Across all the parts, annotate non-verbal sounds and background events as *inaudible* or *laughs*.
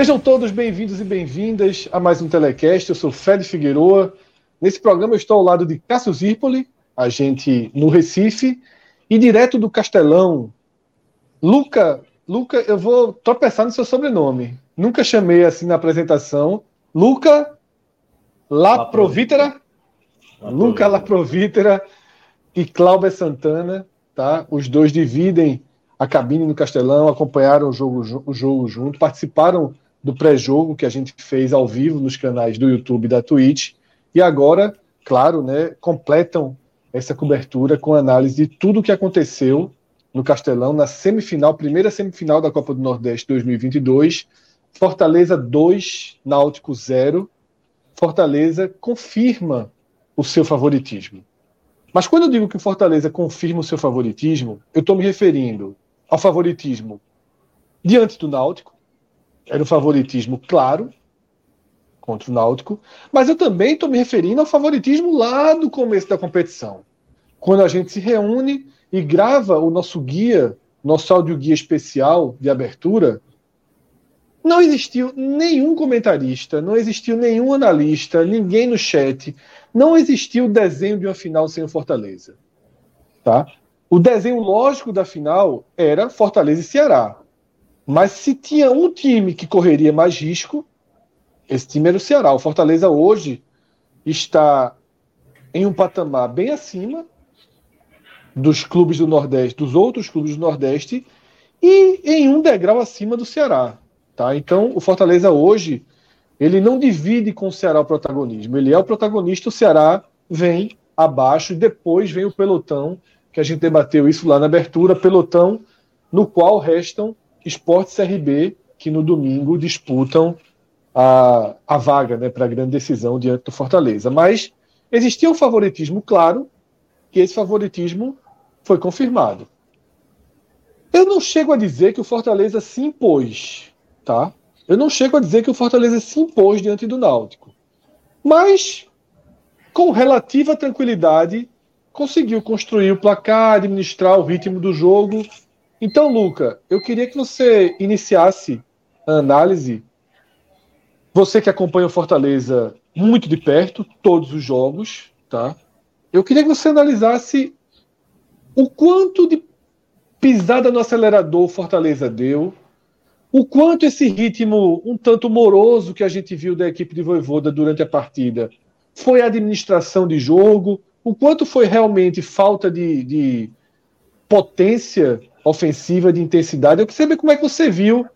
Sejam todos bem-vindos e bem-vindas a mais um Telecast. Eu sou Fred Figueroa. Nesse programa eu estou ao lado de Cássio Zirpoli, a gente no Recife, e direto do Castelão, Luca. Luca, eu vou tropeçar no seu sobrenome. Nunca chamei assim na apresentação. Luca Laprovítera. Luca Laprovítera e Cláudia Santana, tá? Os dois dividem a cabine no Castelão, acompanharam o jogo, o jogo junto, participaram do pré-jogo que a gente fez ao vivo nos canais do YouTube e da Twitch. E agora, claro, né, completam essa cobertura com análise de tudo o que aconteceu no Castelão na semifinal, primeira semifinal da Copa do Nordeste 2022. Fortaleza 2, Náutico 0. Fortaleza confirma o seu favoritismo. Mas quando eu digo que o Fortaleza confirma o seu favoritismo, eu estou me referindo ao favoritismo diante do Náutico, era o favoritismo claro contra o Náutico, mas eu também estou me referindo ao favoritismo lá do começo da competição, quando a gente se reúne e grava o nosso guia, nosso áudio guia especial de abertura. Não existiu nenhum comentarista, não existiu nenhum analista, ninguém no chat, não existiu desenho de uma final sem o Fortaleza. Tá? O desenho lógico da final era Fortaleza e Ceará. Mas se tinha um time que correria mais risco, esse time era o Ceará. O Fortaleza hoje está em um patamar bem acima dos clubes do Nordeste, dos outros clubes do Nordeste, e em um degrau acima do Ceará. Tá? Então, o Fortaleza hoje ele não divide com o Ceará o protagonismo. Ele é o protagonista, o Ceará vem abaixo e depois vem o pelotão, que a gente debateu isso lá na abertura, pelotão no qual restam Esporte CRB, que no domingo disputam a, a vaga né, para a grande decisão diante do Fortaleza. Mas existia um favoritismo claro, e esse favoritismo foi confirmado. Eu não chego a dizer que o Fortaleza se impôs, tá? Eu não chego a dizer que o Fortaleza se impôs diante do Náutico. Mas, com relativa tranquilidade, conseguiu construir o placar, administrar o ritmo do jogo então, Luca, eu queria que você iniciasse a análise. Você que acompanha o Fortaleza muito de perto, todos os jogos, tá? Eu queria que você analisasse o quanto de pisada no acelerador o Fortaleza deu, o quanto esse ritmo um tanto moroso que a gente viu da equipe de Voivoda durante a partida foi administração de jogo, o quanto foi realmente falta de, de potência ofensiva, de intensidade. Eu queria saber como é que você viu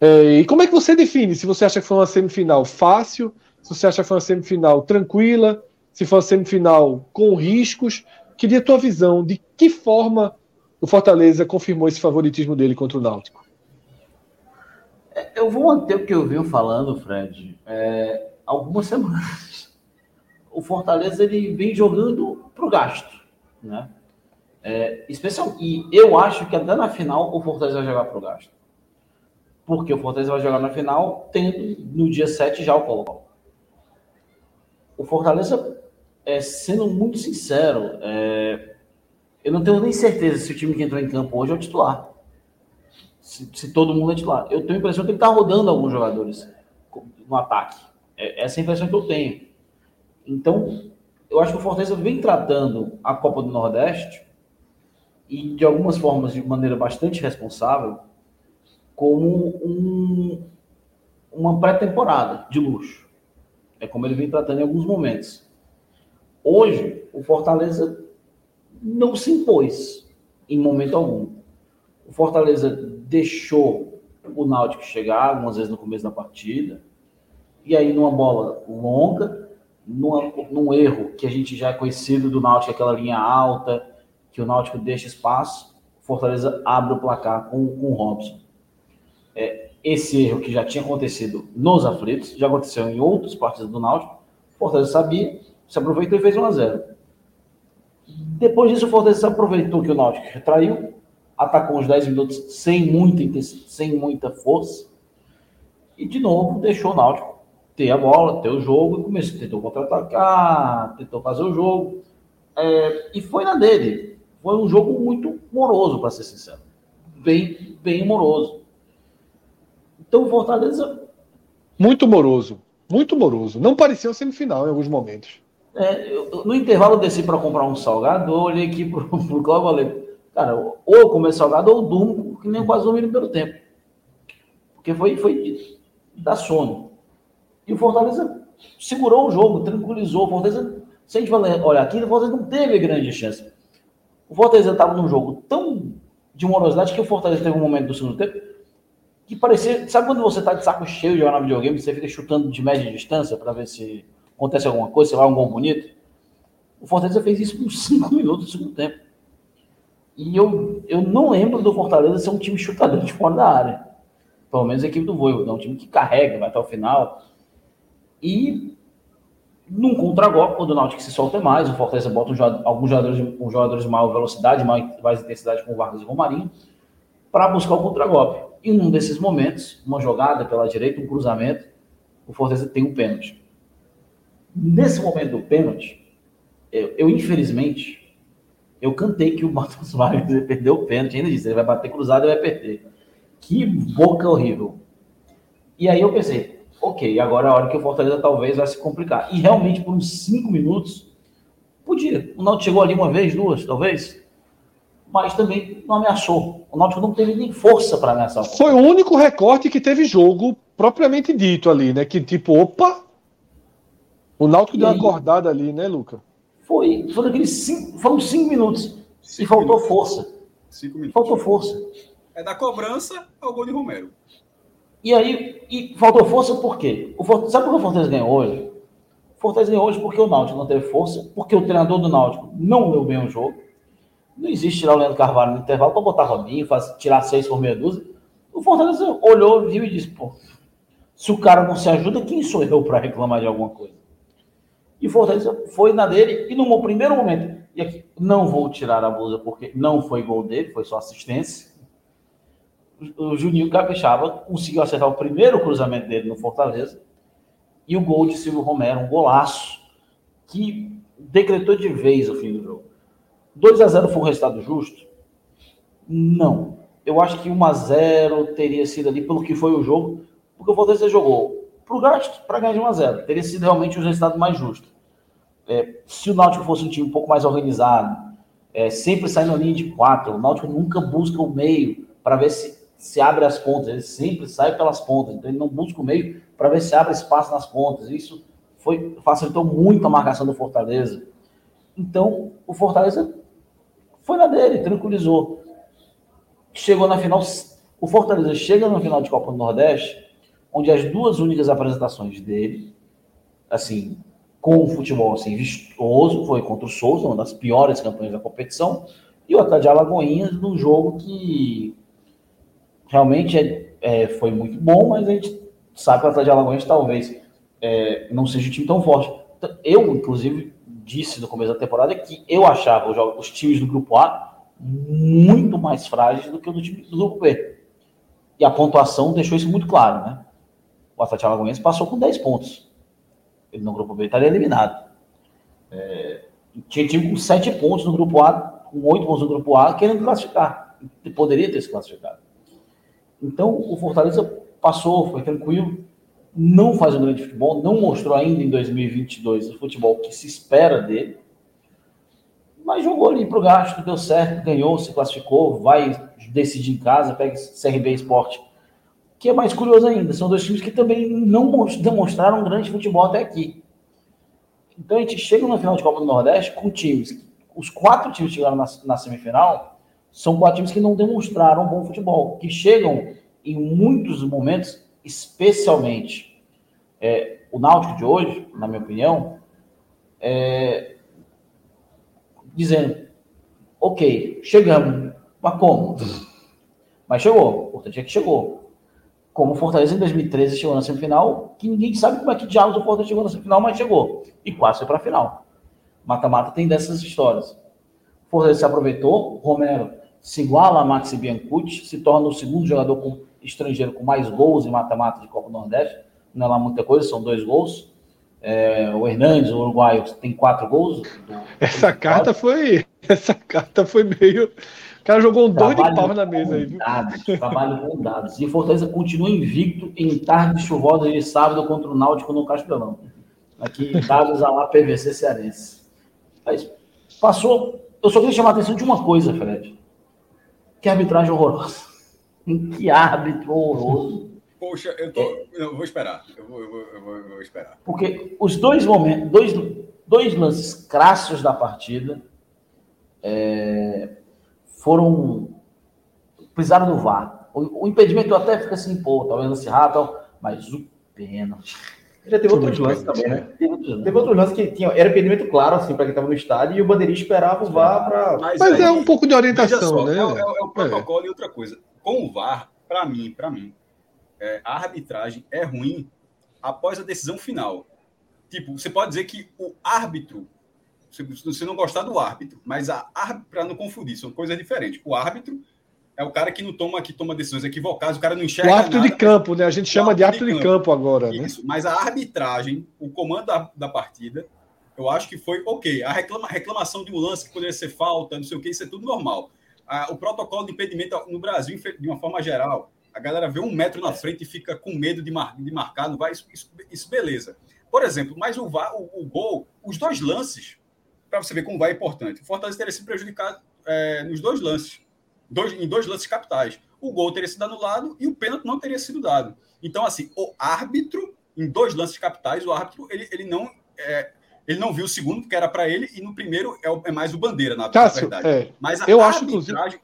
é, e como é que você define se você acha que foi uma semifinal fácil, se você acha que foi uma semifinal tranquila, se foi uma semifinal com riscos. Queria a tua visão de que forma o Fortaleza confirmou esse favoritismo dele contra o Náutico. Eu vou manter o que eu venho falando, Fred, é, algumas semanas. O Fortaleza ele vem jogando para o gasto, né? É, especial, e eu acho que até na final o Fortaleza vai jogar pro gasto. Porque o Fortaleza vai jogar na final tendo no dia 7 já o Colo. O Fortaleza, é, sendo muito sincero, é, eu não tenho nem certeza se o time que entrou em campo hoje é o titular. Se, se todo mundo é titular. Eu tenho a impressão que ele está rodando alguns jogadores no ataque. É, essa é a impressão que eu tenho. Então, eu acho que o Fortaleza vem tratando a Copa do Nordeste e de algumas formas de maneira bastante responsável, como um, uma pré-temporada de luxo. É como ele vem tratando em alguns momentos. Hoje, o Fortaleza não se impôs. em momento algum. O Fortaleza deixou o Náutico chegar, algumas vezes no começo da partida, e aí numa bola longa, numa, num erro que a gente já é conhecido do Náutico, aquela linha alta, que o Náutico deixa espaço, Fortaleza abre o placar com, com o Robson. É, esse erro que já tinha acontecido nos aflitos, já aconteceu em outras partidas do Náutico, Fortaleza sabia, se aproveitou e fez 1 a 0 Depois disso, o Fortaleza aproveitou que o Náutico retraiu, atacou uns 10 minutos sem muita, sem muita força, e de novo deixou o Náutico ter a bola, ter o jogo, e começou, tentou contra-atacar, tentou fazer o jogo, é, e foi na dele. Foi um jogo muito moroso, para ser sincero. Bem, bem moroso. Então, o Fortaleza. Muito moroso. Muito moroso. Não parecia uma semifinal em alguns momentos. É, eu, no intervalo eu desci para comprar um salgado, eu olhei aqui *laughs* pro, pro Cláudio e falei, cara, ou eu comer salgado ou durmo, que nem quase dormi no primeiro tempo. Porque foi, foi da sono. E o Fortaleza segurou o jogo, tranquilizou. O Fortaleza, se a gente olhar aqui, o Fortaleza não teve grande chance. O Fortaleza estava num jogo tão de morosidade que o Fortaleza teve um momento do segundo tempo que parecia. Sabe quando você está de saco cheio de jogar videogame você fica chutando de média distância para ver se acontece alguma coisa, se vai um gol bonito? O Fortaleza fez isso por cinco *laughs* minutos do segundo tempo. E eu, eu não lembro do Fortaleza ser um time chutador de fora da área. Pelo menos a equipe do Voivo, é um time que carrega, vai até o final. E num contragolpe, quando o Náutico se solta mais, o Fortaleza bota um jogador, alguns jogadores, um jogadores de maior velocidade, mais intensidade, com o Vargas e Romarinho, para buscar o contragolpe. E num desses momentos, uma jogada pela direita, um cruzamento, o Fortaleza tem um pênalti. Nesse momento do pênalti, eu, eu infelizmente, eu cantei que o Matheus Vargas ia perder o pênalti, ainda disse, ele vai bater cruzado e vai perder. Que boca horrível. E aí eu pensei, ok, agora é a hora que o Fortaleza talvez vai se complicar. E realmente, por uns cinco minutos, podia. O Náutico chegou ali uma vez, duas, talvez mas também não ameaçou. O Náutico não teve nem força para ameaçar. Foi o único recorte que teve jogo propriamente dito ali, né? Que tipo, opa, o Náutico e deu aí, uma acordada ali, né, Luca? Foi, foi aqueles cinco, foram cinco minutos cinco e faltou minutos. força. Cinco minutos. Faltou força. É da cobrança ao gol de Romero. E aí, e faltou força por quê? O Fortaleza, sabe por que o Fortaleza ganhou hoje? O Fortaleza ganhou hoje porque o Náutico não teve força, porque o treinador do Náutico não leu bem o jogo não existe tirar o Leandro Carvalho no intervalo para botar Robinho, faz, tirar seis por meia dúzia. O Fortaleza olhou, viu e disse: pô, se o cara não se ajuda, quem sou eu para reclamar de alguma coisa? E o Fortaleza foi na dele e no primeiro momento, e aqui não vou tirar a blusa porque não foi gol dele, foi só assistência. O Juninho Capixaba conseguiu acertar o primeiro cruzamento dele no Fortaleza e o gol de Silvio Romero, um golaço que decretou de vez o fim do jogo. 2 a 0 foi um resultado justo? Não. Eu acho que 1 a 0 teria sido ali pelo que foi o jogo, porque o Fortaleza jogou gasto para ganhar de 1 a 0 Teria sido realmente o resultado mais justo. É, se o Náutico fosse um time um pouco mais organizado, é, sempre sai na linha de quatro, o Náutico nunca busca o meio para ver se, se abre as pontas, ele sempre sai pelas pontas, então ele não busca o meio para ver se abre espaço nas pontas. Isso foi facilitou muito a marcação do Fortaleza. Então, o Fortaleza foi na dele, tranquilizou. Chegou na final. O Fortaleza chega na final de Copa do Nordeste, onde as duas únicas apresentações dele, assim, com o futebol assim, vistoso, foi contra o Souza, uma das piores campanhas da competição, e o Atlético de Alagoinhas num jogo que realmente é, é, foi muito bom, mas a gente sabe que o Atlético de Alagoinhas talvez é, não seja um time tão forte. Eu, inclusive, disse no começo da temporada que eu achava os, os times do grupo A muito mais frágeis do que o do time do grupo B. E a pontuação deixou isso muito claro, né? O Atlético Alagoense passou com 10 pontos. Ele no grupo B estaria eliminado. É, tinha time com 7 pontos no grupo A, com 8 pontos no grupo A, querendo classificar. Poderia ter se classificado. Então, o Fortaleza passou, foi tranquilo não faz um grande futebol, não mostrou ainda em 2022 o futebol que se espera dele, mas jogou ali para o gasto, deu certo, ganhou, se classificou, vai decidir em casa, pega CRB Esporte, que é mais curioso ainda, são dois times que também não demonstraram um grande futebol até aqui. Então a gente chega no final de Copa do Nordeste com times, os quatro times que chegaram na, na semifinal são quatro times que não demonstraram bom futebol, que chegam em muitos momentos, especialmente é, o Náutico de hoje, na minha opinião, é, dizendo, ok, chegamos, mas como? Mas chegou, o importante é que chegou. Como o Fortaleza em 2013 chegou na semifinal, que ninguém sabe como é que diabos o Fortaleza chegou na semifinal, mas chegou. E quase foi para a final. Mata-mata tem dessas histórias. O Fortaleza se aproveitou, Romero se iguala a Maxi Biancucci, se torna o segundo jogador com, estrangeiro com mais gols em mata-mata de Copa do Nordeste. Não é lá muita coisa, são dois gols. É, o Hernandes, o uruguaio, tem quatro gols. Do, essa carta foi. Essa carta foi meio. O cara jogou um dois de pau na mesa aí. Dados, trabalho com dados. E Fortaleza continua invicto em tarde chuvosa de sábado contra o Náutico no Castelão. Aqui em dados a lá PVC Cearense. Mas passou. Eu só queria chamar a atenção de uma coisa, Fred. Que arbitragem horrorosa. Que árbitro horroroso. Poxa, eu, tô, eu vou esperar. Eu vou, eu, vou, eu, vou, eu vou, esperar. Porque os dois momentos, dois, dois lances crassos da partida é, foram. precisaram do VAR. O, o, impedimento até fica assim, pô, talvez lance rápido, mas o pênalti. Já teve outros lances também, né? Teve outros, teve outros lances que tinha, era impedimento claro, assim, para quem estava no estádio, e o bandeirinha esperava o VAR para. Mas, mas aí, é um pouco de orientação, só, né? É, é, é, o protocolo é. e outra coisa. Com o VAR, para mim, para mim, é, a arbitragem é ruim após a decisão final. Tipo, você pode dizer que o árbitro, se você não gostar do árbitro, mas para não confundir, são coisas diferentes. O árbitro é o cara que não toma, que toma decisões equivocadas, o cara não enxerga. O árbitro nada, de campo, né? A gente chama de árbitro de campo, de campo agora. Né? Isso, né? mas a arbitragem, o comando da, da partida, eu acho que foi ok. A reclama, reclamação de um lance que poderia ser falta, não sei o que, isso é tudo normal. o protocolo de impedimento no Brasil, de uma forma geral, a galera vê um metro na frente e fica com medo de, mar, de marcar, não vai, isso, isso, isso, beleza. Por exemplo, mas o, o, o gol, os dois lances, para você ver como vai é importante. O Fortaleza teria se prejudicado é, nos dois lances, dois, em dois lances capitais. O gol teria sido anulado e o pênalti não teria sido dado. Então, assim, o árbitro, em dois lances capitais, o árbitro, ele, ele não. É, ele não viu o segundo, que era para ele, e no primeiro é, o, é, mais o bandeira, na, Cássio, verdade. É, Mas a eu arbitragem. Acho,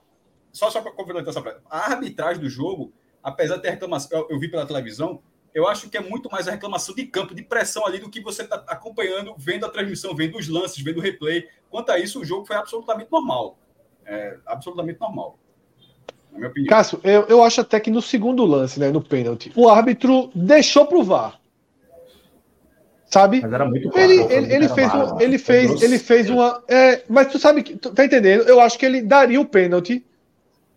só, só para complementar essa frase. A arbitragem do jogo, apesar de ter reclamação, eu, eu, vi pela televisão, eu acho que é muito mais a reclamação de campo, de pressão ali, do que você está acompanhando, vendo a transmissão, vendo os lances, vendo o replay. Quanto a isso, o jogo foi absolutamente normal. É, absolutamente normal. Na minha opinião. Cássio, eu, eu acho até que no segundo lance, né, no pênalti, o árbitro deixou pro VAR. Sabe? Mas era muito claro, ele, ele, ele fez, um, ele fez, ele fez uma. É, mas tu sabe que. Tu, tá entendendo? Eu acho que ele daria o pênalti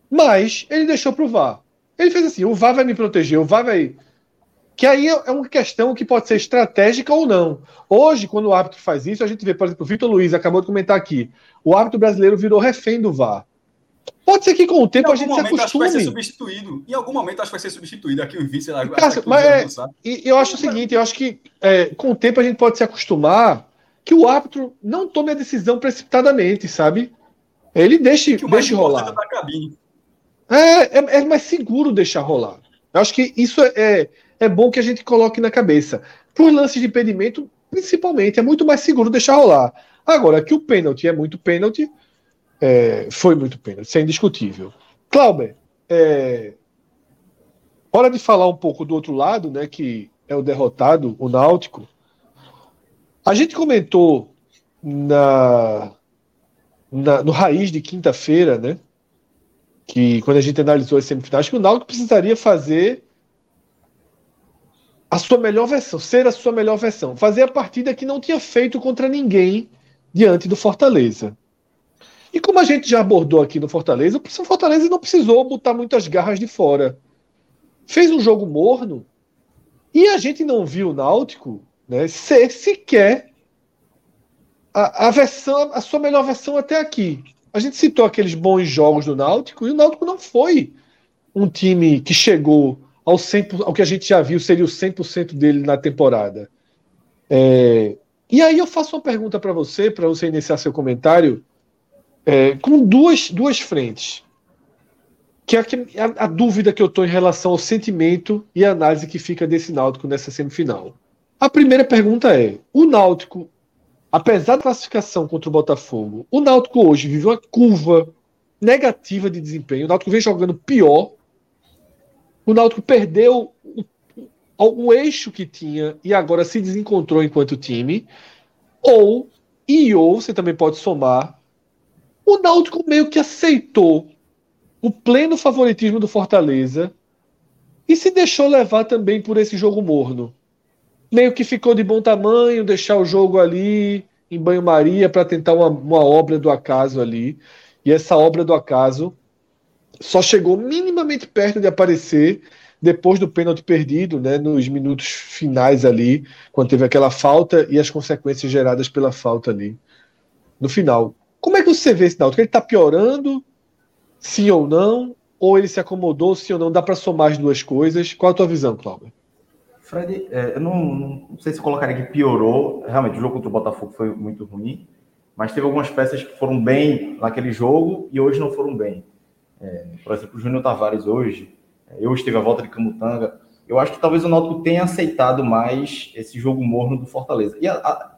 mas ele deixou para o VAR. Ele fez assim: o VAR vai me proteger, o VAR vai. Que aí é uma questão que pode ser estratégica ou não. Hoje, quando o árbitro faz isso, a gente vê, por exemplo, o Vitor Luiz acabou de comentar aqui: o árbitro brasileiro virou refém do VAR. Pode ser que com o tempo a gente se acostume. Acho que vai ser substituído. Em algum momento acho que vai ser substituído aqui o vice lá. Cássio, mas é, e eu acho o seguinte, eu acho que é, com o tempo a gente pode se acostumar que o árbitro não tome a decisão precipitadamente, sabe? Ele deixe, deixe rolar. Da cabine. É, é, é, mais seguro deixar rolar. Eu acho que isso é, é, bom que a gente coloque na cabeça. Por lances de impedimento, principalmente, é muito mais seguro deixar rolar. Agora, que o pênalti é muito pênalti, é, foi muito pênalti, isso é indiscutível. Clauber, é, hora de falar um pouco do outro lado, né, que é o derrotado, o Náutico. A gente comentou na, na no Raiz de quinta-feira, né, que quando a gente analisou as semifinais, que o Náutico precisaria fazer a sua melhor versão, ser a sua melhor versão, fazer a partida que não tinha feito contra ninguém diante do Fortaleza. E como a gente já abordou aqui no Fortaleza, o Fortaleza não precisou botar muitas garras de fora. Fez um jogo morno e a gente não viu o Náutico né, ser sequer a, a versão, a sua melhor versão até aqui. A gente citou aqueles bons jogos do Náutico e o Náutico não foi um time que chegou ao, 100%, ao que a gente já viu seria o 100% dele na temporada. É, e aí eu faço uma pergunta para você, para você iniciar seu comentário, é, com duas, duas frentes. Que é a, a, dúvida que eu estou em relação ao sentimento e a análise que fica desse Náutico nessa semifinal. A primeira pergunta é: o Náutico apesar da classificação contra o Botafogo, o Náutico hoje vive uma curva negativa de desempenho. O Náutico vem jogando pior. O Náutico perdeu o, o eixo que tinha e agora se desencontrou enquanto time. Ou, e ou, você também pode somar, o Náutico meio que aceitou o pleno favoritismo do Fortaleza e se deixou levar também por esse jogo morno. Meio que ficou de bom tamanho, deixar o jogo ali em banho-maria para tentar uma, uma obra do acaso ali. E essa obra do acaso só chegou minimamente perto de aparecer depois do pênalti perdido, né, nos minutos finais ali, quando teve aquela falta e as consequências geradas pela falta ali no final. Como é que você vê esse Náutico? Ele está piorando, sim ou não? Ou ele se acomodou, sim ou não? Dá para somar as duas coisas? Qual a tua visão, Cláudio? Fred, é, eu não, não, sei se colocaria que piorou. Realmente, o jogo contra o Botafogo foi muito ruim, mas teve algumas peças que foram bem naquele jogo e hoje não foram bem. É, por exemplo, o Júnior Tavares hoje, é, hoje teve a volta de Camutanga. Eu acho que talvez o Náutico tenha aceitado mais esse jogo morno do Fortaleza. E a, a,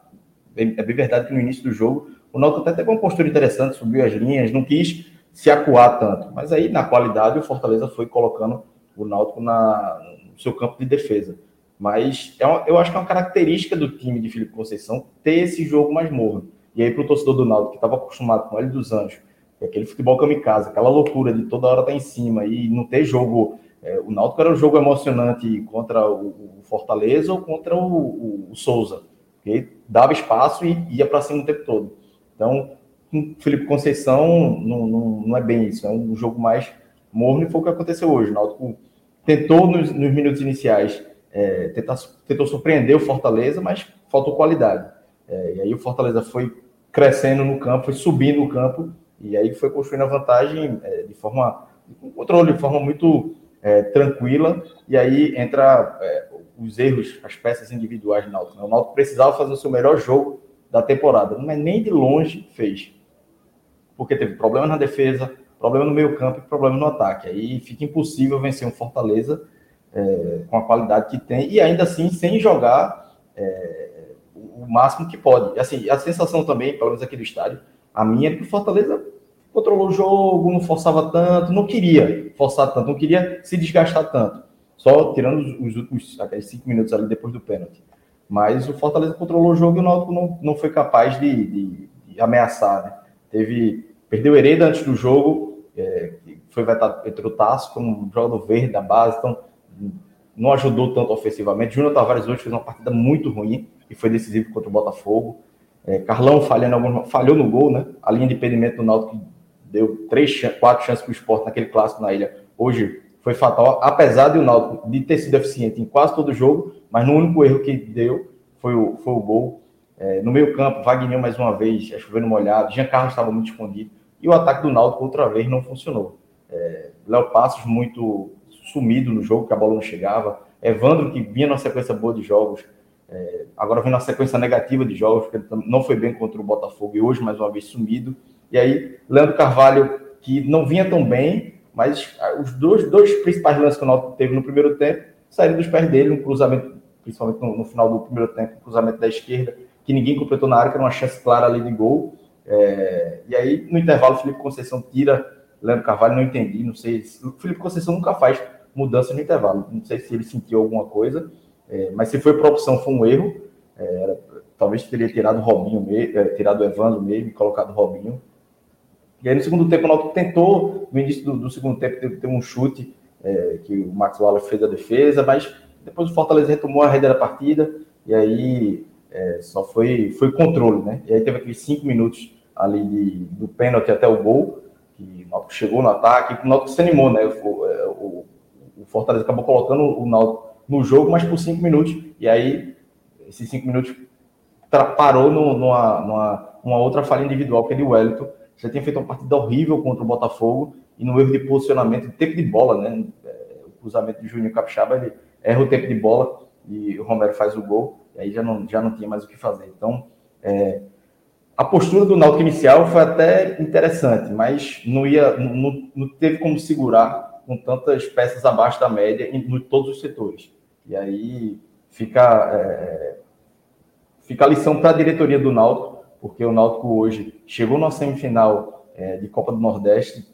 é bem verdade que no início do jogo o Náutico até teve uma postura interessante, subiu as linhas, não quis se acuar tanto. Mas aí, na qualidade, o Fortaleza foi colocando o Náutico na, no seu campo de defesa. Mas é uma, eu acho que é uma característica do time de Felipe Conceição ter esse jogo mais morno. E aí, para o torcedor do Náutico, que estava acostumado com o L dos Anjos, aquele futebol kamikaze, aquela loucura de toda hora estar tá em cima e não ter jogo. É, o Náutico era um jogo emocionante contra o, o Fortaleza ou contra o, o, o Souza, que dava espaço e ia para cima o tempo todo. Então, com Felipe Conceição não, não, não, é bem isso, é um jogo mais morno e foi o que aconteceu hoje. O Náutico tentou nos, nos minutos iniciais é, tentar, tentou surpreender o Fortaleza, mas faltou qualidade. É, e aí o Fortaleza foi crescendo no campo, foi subindo o campo e aí foi construindo a vantagem é, de forma com controle, de forma muito é, tranquila. E aí entra é, os erros, as peças individuais do Náutico. Né? O Náutico precisava fazer o seu melhor jogo da temporada. Não é nem de longe fez. Porque teve problema na defesa, problema no meio campo e problema no ataque. Aí fica impossível vencer um Fortaleza é, com a qualidade que tem e ainda assim sem jogar é, o máximo que pode. Assim, a sensação também, pelo menos aqui do estádio, a minha é que o Fortaleza controlou o jogo, não forçava tanto, não queria forçar tanto, não queria se desgastar tanto. Só tirando os últimos aqueles cinco minutos ali depois do pênalti. Mas o Fortaleza controlou o jogo e o Náutico não, não foi capaz de, de, de ameaçar. Né? Teve, perdeu Hereda antes do jogo, é, foi vetado entre o Tasso, como um jogador verde da base, então não ajudou tanto ofensivamente. Júnior Tavares hoje fez uma partida muito ruim e foi decisivo contra o Botafogo. É, Carlão falhando falhou no gol, né? A linha de impedimento do Náutico deu três, quatro chances para o esporte naquele clássico na ilha. Hoje foi fatal, apesar de o Náutico de ter sido eficiente em quase todo o jogo, mas no único erro que deu foi o, foi o gol. É, no meio campo, Wagner mais uma vez, é chovendo molhado, Jean Carlos estava muito escondido, e o ataque do Náutico outra vez não funcionou. É, Léo Passos muito sumido no jogo, que a bola não chegava, Evandro que vinha numa sequência boa de jogos, é, agora vem uma sequência negativa de jogos, porque não foi bem contra o Botafogo e hoje mais uma vez sumido, e aí Leandro Carvalho que não vinha tão bem, mas os dois, dois principais lances que o Náutico teve no primeiro tempo saíram dos pés dele, um cruzamento, principalmente no, no, final do primeiro tempo, um cruzamento da esquerda, que ninguém completou na área, que era uma chance clara ali de gol. É, e aí, no intervalo, Felipe Conceição tira Leandro Carvalho, não entendi, não sei. O Felipe Conceição nunca faz mudança no intervalo, não sei se ele sentiu alguma coisa, é, mas se foi por opção, foi um erro. É, talvez teria tirado o Robinho, é, tirado Evandro mesmo colocado o Robinho. E aí no segundo tempo o Náutico tentou, no início do, do segundo tempo, ter, ter um chute é, que o Max Wallace fez a defesa, mas depois o Fortaleza retomou a rede da partida e aí é, só foi, foi controle, né? E aí teve aqueles cinco minutos ali de, do pênalti até o gol, que o Náutico chegou no ataque, o Náutico se animou, né? O, é, o, o Fortaleza acabou colocando o Náutico no jogo, mas por cinco minutos, e aí esses cinco minutos parou no, numa, numa, numa outra falha individual, que é de Wellington, já tinha feito uma partida horrível contra o Botafogo e no erro de posicionamento, tempo de bola, né? É, o cruzamento de Júnior Capixaba, ele erra o tempo de bola e o Romero faz o gol, e aí já não, já não tinha mais o que fazer. Então, é, a postura do Náutico inicial foi até interessante, mas não ia, não, não teve como segurar com tantas peças abaixo da média em, em todos os setores. E aí fica, é, fica a lição para a diretoria do Náutico porque o Náutico hoje chegou na semifinal é, de Copa do Nordeste,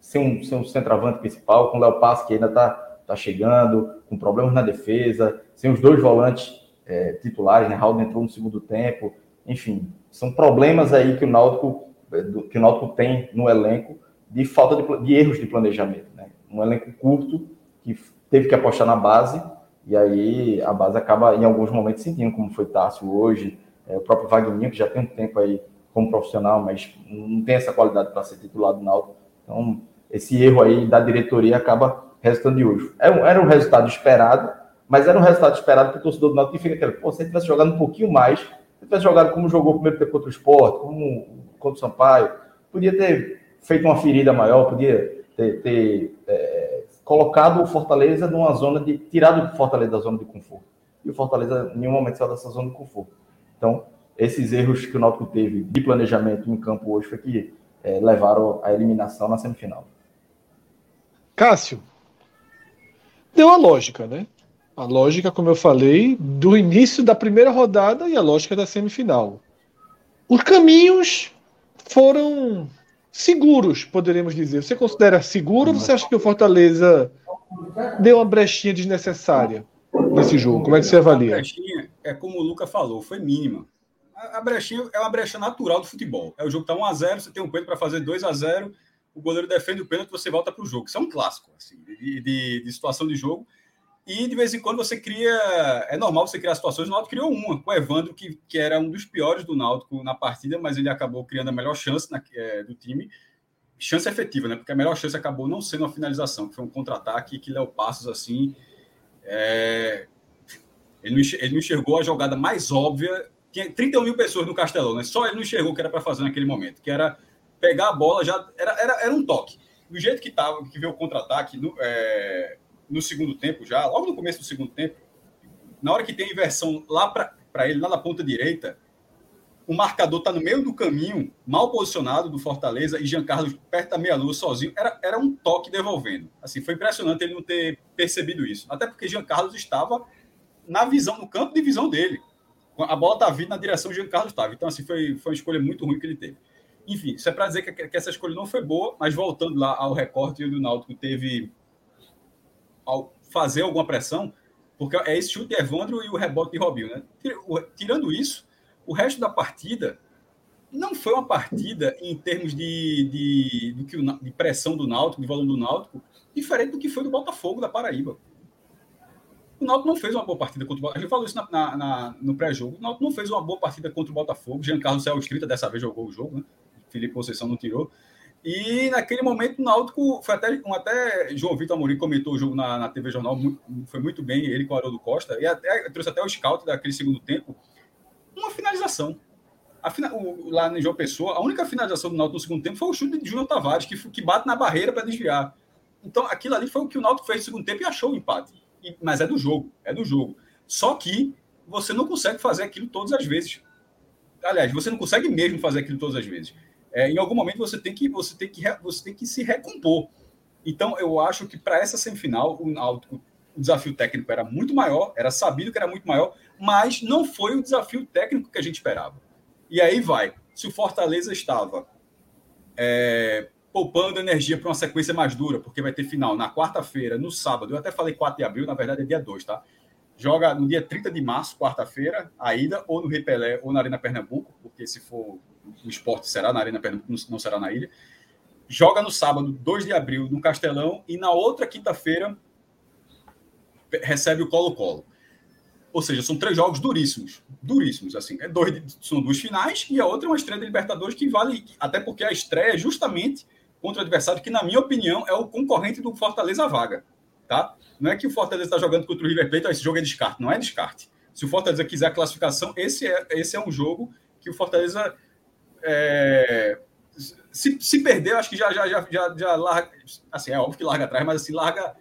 sem um, sem um centroavante principal, com o Léo Passo, que ainda está tá chegando, com problemas na defesa, sem os dois volantes é, titulares, né? Raul entrou no segundo tempo, enfim, são problemas aí que o Náutico, é, que o Náutico tem no elenco de falta de, de erros de planejamento, né? Um elenco curto que teve que apostar na base e aí a base acaba em alguns momentos sentindo, como foi Tássio hoje, é, o próprio Wagner, que já tem um tempo aí como profissional, mas não tem essa qualidade para ser titular do Náutico. Então, esse erro aí da diretoria acaba resultando de hoje. Era um, era um resultado esperado, mas era um resultado esperado que o torcedor do Náutico fica aquele, pô, se ele tivesse jogado um pouquinho mais, se tivesse jogado como jogou primeiro tempo contra o Sport, como contra o Sampaio, podia ter feito uma ferida maior, podia ter, ter é, colocado o Fortaleza numa zona de. tirado o Fortaleza da zona de conforto. E o Fortaleza em nenhum momento saiu dessa zona de conforto. Então, esses erros que o Náutico teve de planejamento em campo hoje foi que é, levaram à eliminação na semifinal. Cássio, deu a lógica, né? A lógica, como eu falei, do início da primeira rodada e a lógica da semifinal. Os caminhos foram seguros, poderíamos dizer. Você considera seguro ou você acha que o Fortaleza deu uma brechinha desnecessária nesse jogo? Como é que você avalia? A brechinha, é como o Luca falou, foi mínima. A, brechinha é uma brecha natural do futebol. É o jogo tá 1 a 0 você tem um pênalti para fazer 2 a 0 o goleiro defende o pênalti, você volta para o jogo. Isso é um clássico assim, de, de, de, situação de jogo. E de vez em quando você cria. É normal você criar situações. O Náutico criou uma com o Evandro, que, que era um dos piores do Náutico na partida, mas ele acabou criando a melhor chance na, é, do time. Chance efetiva, né? Porque a melhor chance acabou não sendo uma finalização, que foi um contra-ataque que Léo Passos, assim. É... Ele, não, ele não enxergou a jogada mais óbvia. Tinha 31 mil pessoas no Castelão, né? Só ele não enxergou o que era para fazer naquele momento, que era pegar a bola já. Era, era, era um toque. Do jeito que estava, que veio o contra-ataque no, é, no segundo tempo, já, logo no começo do segundo tempo, na hora que tem inversão lá para ele, lá na ponta direita, o marcador está no meio do caminho, mal posicionado do Fortaleza, e Jean Carlos perto da meia-lua, sozinho. Era, era um toque devolvendo. Assim, foi impressionante ele não ter percebido isso. Até porque Jean Carlos estava na visão, no campo de visão dele. A bola estava vindo na direção que Jean Carlos estava. Então, assim, foi, foi uma escolha muito ruim que ele teve. Enfim, isso é para dizer que, que, essa escolha não foi boa, mas voltando lá ao recorte onde o Náutico teve ao fazer alguma pressão, porque é esse chute de Evandro e o rebote de Robinho, né? Tirando isso, o resto da partida não foi uma partida em termos de, de, de, de pressão do Náutico, de volume do Náutico, diferente do que foi do Botafogo da Paraíba. O Náutico não fez uma boa partida contra o Botafogo. A gente falou isso na, na, na, no pré-jogo. O Náutico não fez uma boa partida contra o Botafogo. Jean Carlos Céu Escrita dessa vez jogou o jogo, né? Felipe Conceição não tirou. E naquele momento o Náutico foi até, até João Vitor Amorim comentou o jogo na, na TV Jornal, muito, foi muito bem, ele com o Haroldo Costa, e até, trouxe até o scout daquele segundo tempo, uma finalização. A, o, lá no João Pessoa, a única finalização do Náutico no segundo tempo foi o chute de Júnior Tavares, que, que bate na barreira para desviar. Então, aquilo ali foi o que o Náutico fez no segundo tempo e achou o empate. E, mas é do jogo, é do jogo. Só que você não consegue fazer aquilo todas as vezes. Aliás, você não consegue mesmo fazer aquilo todas as vezes é, em algum momento você tem que você tem que você tem que se recompor. Então eu acho que para essa semifinal o, o desafio técnico era muito maior, era sabido que era muito maior, mas não foi o desafio técnico que a gente esperava. E aí vai. Se o Fortaleza estava é, poupando energia para uma sequência mais dura, porque vai ter final na quarta-feira, no sábado, eu até falei 4 de abril, na verdade é dia 2, tá? Joga no dia 30 de março, quarta-feira, a ida, ou no Repelé ou na Arena Pernambuco, porque se for o esporte será na Arena Pernambuco, não será na ilha. Joga no sábado, 2 de abril, no Castelão, e na outra quinta-feira recebe o Colo-Colo. Ou seja, são três jogos duríssimos. Duríssimos, assim. É dois, são duas finais e a outra é uma estreia da Libertadores que vale, até porque a estreia é justamente contra o adversário que, na minha opinião, é o concorrente do Fortaleza vaga. Tá? Não é que o Fortaleza está jogando contra o River Plate, esse jogo é descarte. Não é descarte. Se o Fortaleza quiser a classificação, esse é, esse é um jogo que o Fortaleza é, se, se perder, acho que já, já, já, já, já larga. Assim, é óbvio que larga atrás, mas assim, larga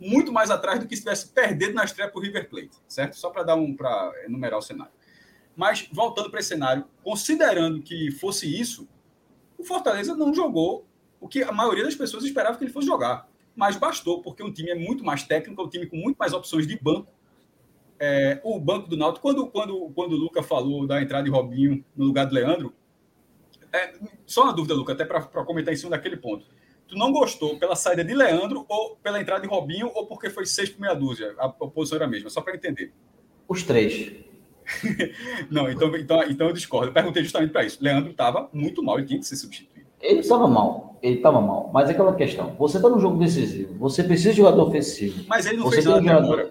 muito mais atrás do que se tivesse perdido na estreia para o River Plate, certo? Só para dar um para enumerar o cenário. Mas voltando para esse cenário, considerando que fosse isso, o Fortaleza não jogou o que a maioria das pessoas esperava que ele fosse jogar. Mas bastou, porque o time é muito mais técnico, é um time com muito mais opções de banco. É, o banco do Náutico, quando, quando, quando o Luca falou da entrada de Robinho no lugar do Leandro, É, só uma dúvida, Luca, até para comentar em cima daquele ponto. Tu não gostou pela saída de Leandro ou pela entrada de Robinho ou porque foi seis por meia dúzia? A, a posição era a mesma, só para entender. Os três. *laughs* não, então, então, então eu discordo. Eu perguntei justamente para isso. Leandro estava muito mal, ele tinha que ser substituído. Ele estava mal, ele estava mal. Mas é aquela questão: você está no jogo decisivo, você precisa de jogador ofensivo. Mas ele não você fez nada até agora.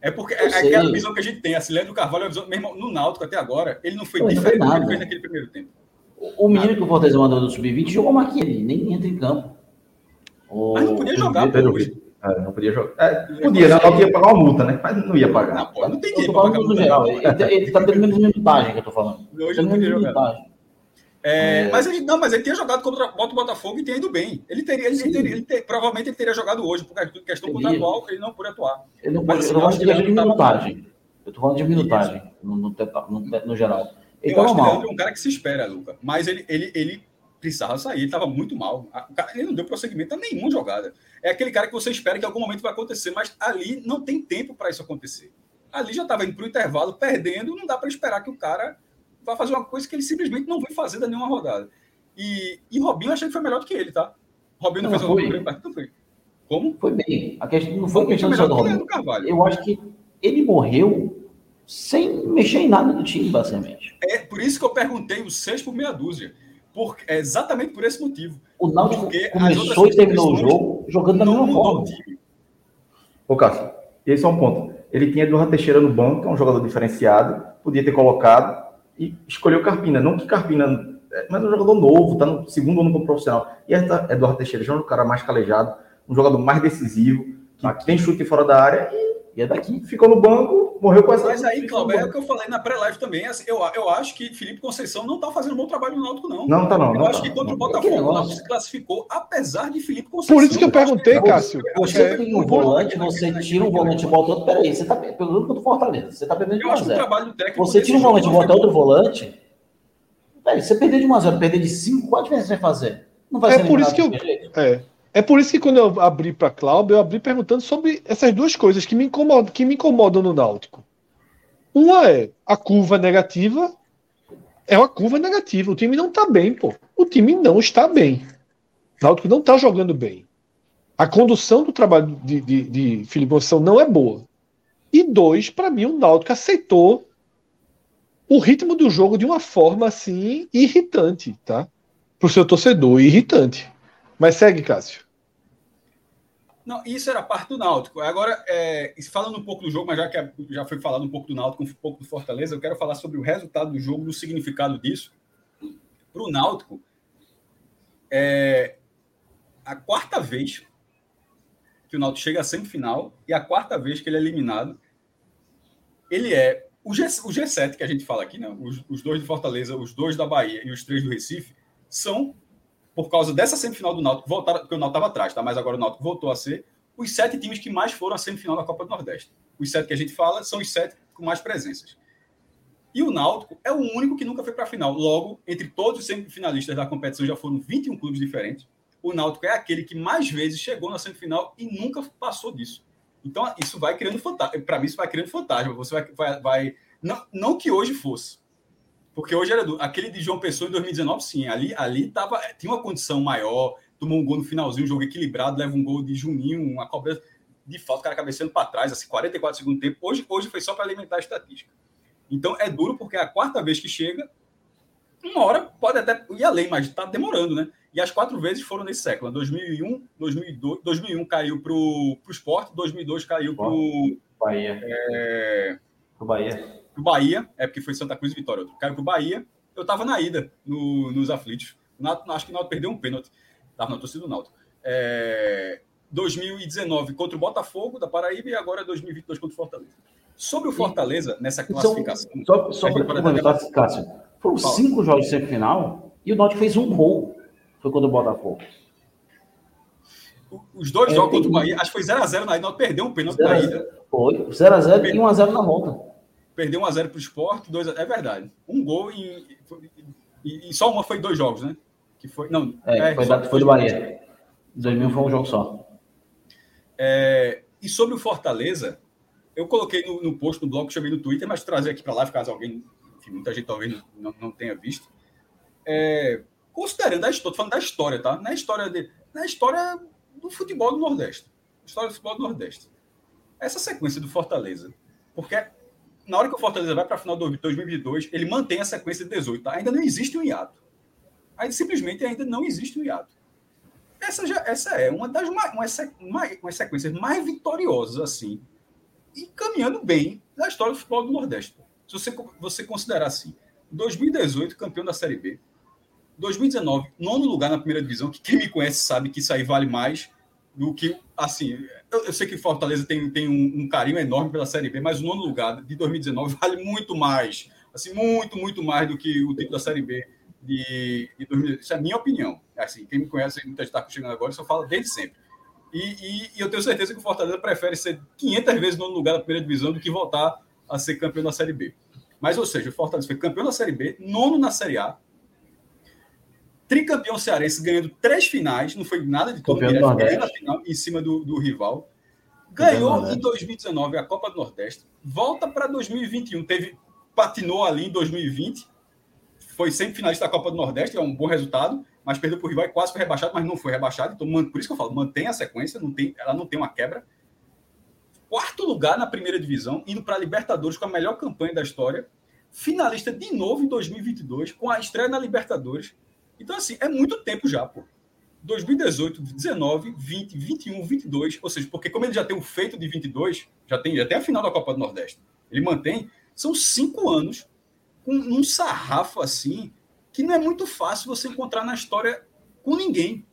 É porque é, é aquela visão que a gente tem. Assim, Leandro Carvalho, visão, mesmo no Náutico até agora, ele não foi diferente do que ele fez naquele primeiro tempo. O, menino que o Fortaleza mandou no Sub-20 jogou ele, nem entra em campo. O... Mas não podia jogar, pô, é, não podia jogar. É, podia, não, não ia pagar uma multa, né? Mas não ia pagar. Não, pô, não tem dinheiro para pagar no geral. Ele, ele tá tendo menos minutagem que eu tô falando. Hoje não podia jogar. É, é... Mas ele não, mas ele tinha jogado contra o Botafogo e tinha ido bem. Ele teria, ele, teria, ele ter, provavelmente ele teria jogado hoje, por questão contratual, ele não pôde atuar. Ele não pode, eu, acho que ele de minutagem. Eu tô falando de minutagem, no, no, no, no, geral. Ele eu acho mal. que ele é um cara que se espera, Luca. Mas ele, ele, ele precisava sair, ele estava muito mal. Ele não deu prosseguimento a nenhuma jogada. É aquele cara que você espera que em algum momento vai acontecer, mas ali não tem tempo para isso acontecer. Ali já estava indo para o intervalo, perdendo, não dá para esperar que o cara vai fazer uma coisa que ele simplesmente não vem fazer da nenhuma rodada. E, e Robinho eu achei que foi melhor do que ele, tá? Robinho não, não fez foi. uma grande não foi. Como? Foi bem. A questão não foi, foi questão do Robinho. Eu acho que ele morreu sem mexer em nada do time, basicamente. É por isso que eu perguntei o seis por meia dúzia. Por, é exatamente por esse motivo. O Náutico começou e terminou o jogo jogando da mesma forma. Ô, Cássio, esse é um ponto. Ele tinha Eduardo Teixeira no banco, que é um jogador diferenciado, podia ter colocado e escolheu Carpina. Não que Carpina, é, mas é um jogador novo, tá no segundo ano como profissional. E Eduardo Teixeira já é um cara mais calejado, um jogador mais decisivo, que Aqui. tem chute fora da área e e é daqui. Ficou no banco, morreu com essa. Mas aí, Cláudio, é o que eu falei na pré-live também. Assim, eu, eu acho que Felipe Conceição não está fazendo um bom trabalho no Náutico, não. Não, tá não. Eu não acho tá, que contra não, o Botafogo, o Náutico se classificou, apesar de Felipe Conceição. Por isso que eu perguntei, eu Cássio. Você é, tem um volante, você tira um volante e bota outro. Peraí, você está perdendo contra o Fortaleza. Você está perdendo de 1 a 0 Você tira um volante e bota outro volante. Peraí, você perder de 1 a 0 perder de 5, qual a diferença você vai fazer? Não vai é ser por isso que eu. É. É por isso que quando eu abri para Cláudio, eu abri perguntando sobre essas duas coisas que me incomodam, que me incomodam no Náutico. Uma é a curva negativa. É uma curva negativa. O time não está bem, pô. O time não está bem. O Náutico não está jogando bem. A condução do trabalho de, de, de Felipe Conceição não é boa. E dois, para mim, o Náutico aceitou o ritmo do jogo de uma forma assim irritante, tá? Para o seu torcedor, irritante. Mas segue, Cássio. Não, isso era parte do Náutico. Agora, é, falando um pouco do jogo, mas já que já foi falado um pouco do Náutico, um pouco do Fortaleza, eu quero falar sobre o resultado do jogo, o significado disso. Para o Náutico, é a quarta vez que o Náutico chega à semifinal e a quarta vez que ele é eliminado. Ele é o, G, o G7 que a gente fala aqui, né? os, os dois de Fortaleza, os dois da Bahia e os três do Recife, são por causa dessa semifinal do Náutico, voltaram, porque o Náutico estava atrás, tá? mas agora o Náutico voltou a ser os sete times que mais foram à semifinal da Copa do Nordeste. Os sete que a gente fala são os sete com mais presenças. E o Náutico é o único que nunca foi para a final. Logo, entre todos os semifinalistas da competição, já foram 21 clubes diferentes. O Náutico é aquele que mais vezes chegou na semifinal e nunca passou disso. Então, isso vai criando fantasma. Para mim, isso vai criando fantasma. Você vai. vai, vai... Não, não que hoje fosse, porque hoje era do, aquele de João Pessoa em 2019, sim. Ali, ali tava, tinha uma condição maior, tomou um gol no finalzinho, um jogo equilibrado, leva um gol de Juninho, uma cobrança de falta, o cara cabeceando para trás, assim, 44 segundos tempo. Hoje, hoje foi só para alimentar a estatística. Então é duro porque é a quarta vez que chega, uma hora pode até ir além, mas está demorando, né? E as quatro vezes foram nesse século. 2001, 2002, 2001 caiu para o esporte, 2002 caiu para o Bahia. É... Pro Bahia pro Bahia, é porque foi Santa Cruz e Vitória, outro. Caiu pro Bahia, eu tava na ida no, nos aflitos. acho que o Náutico perdeu um pênalti. Tava na torcida do Náutico. É, 2019 contra o Botafogo da Paraíba e agora 2022 contra o Fortaleza. Sobre o Fortaleza, nessa classificação. Só, só para complementar, Cássio, foram Fala. cinco jogos de semifinal e o Náutico fez um gol. Foi contra o Botafogo. Os dois é, jogos contra o Bahia, acho que foi 0x0 na ida, nós perdeu um pênalti na ida. Foi, 0x0 e 1x0 na volta perdeu 1x0 para o esporte, 2 É verdade. Um gol e, e, e, só uma foi dois jogos, né? Que foi, não, é, é foi, da, foi do Bahia. 2000 foi um jogo só. É, e sobre o Fortaleza, eu coloquei no, no post, no blog, chamei no Twitter, mas trazer aqui para lá, caso alguém, enfim, muita gente talvez não, não tenha visto. É, considerando a história, falando da história, tá? Na história de, na história do futebol do Nordeste. História do futebol do Nordeste. Essa sequência do Fortaleza, porque na hora que o Fortaleza vai para a final de 2022, ele mantém a sequência de 18, tá? Ainda não existe um hiato. Aí simplesmente ainda não existe um hiato. Essa, já, essa é uma das uma sequências mais vitoriosas, assim, e caminhando bem na história do futebol do Nordeste. Se você, você considerar assim, 2018, campeão da Série B, 2019, nono lugar na primeira divisão, que quem me conhece sabe que isso aí vale mais do que, assim, eu, eu sei que Fortaleza tem, tem um, um, carinho enorme pela Série B, mas o nono lugar de 2019 vale muito mais, assim, muito, muito mais do que o título da Série B de, de 2018. Isso é a minha opinião. Assim, quem me conhece, muita gente está chegando agora, só fala desde sempre. E, e, e, eu tenho certeza que o Fortaleza prefere ser 500 vezes no lugar da primeira divisão do que voltar a ser campeão da Série B. Mas, ou seja, o Fortaleza foi campeão da Série B, nono na Série A, tricampeão cearense, ganhando três finais, não foi nada de direto, ganhando a final em cima do, do rival. Ganhou em 2019 a Copa do Nordeste, volta para 2021, teve patinou ali em 2020, foi sempre finalista da Copa do Nordeste, é um bom resultado, mas perdeu para o rival e quase foi rebaixado, mas não foi rebaixado. Então, por isso que eu falo, mantém a sequência, não tem, ela não tem uma quebra. Quarto lugar na primeira divisão, indo para a Libertadores com a melhor campanha da história. Finalista de novo em 2022, com a estreia na Libertadores. Então, assim, é muito tempo já, pô. 2018, 19, 20, 21, 22, ou seja, porque como ele já tem o feito de 22, já tem, tem a final da Copa do Nordeste, ele mantém, são cinco anos com um sarrafo assim, que não é muito fácil você encontrar na história com ninguém.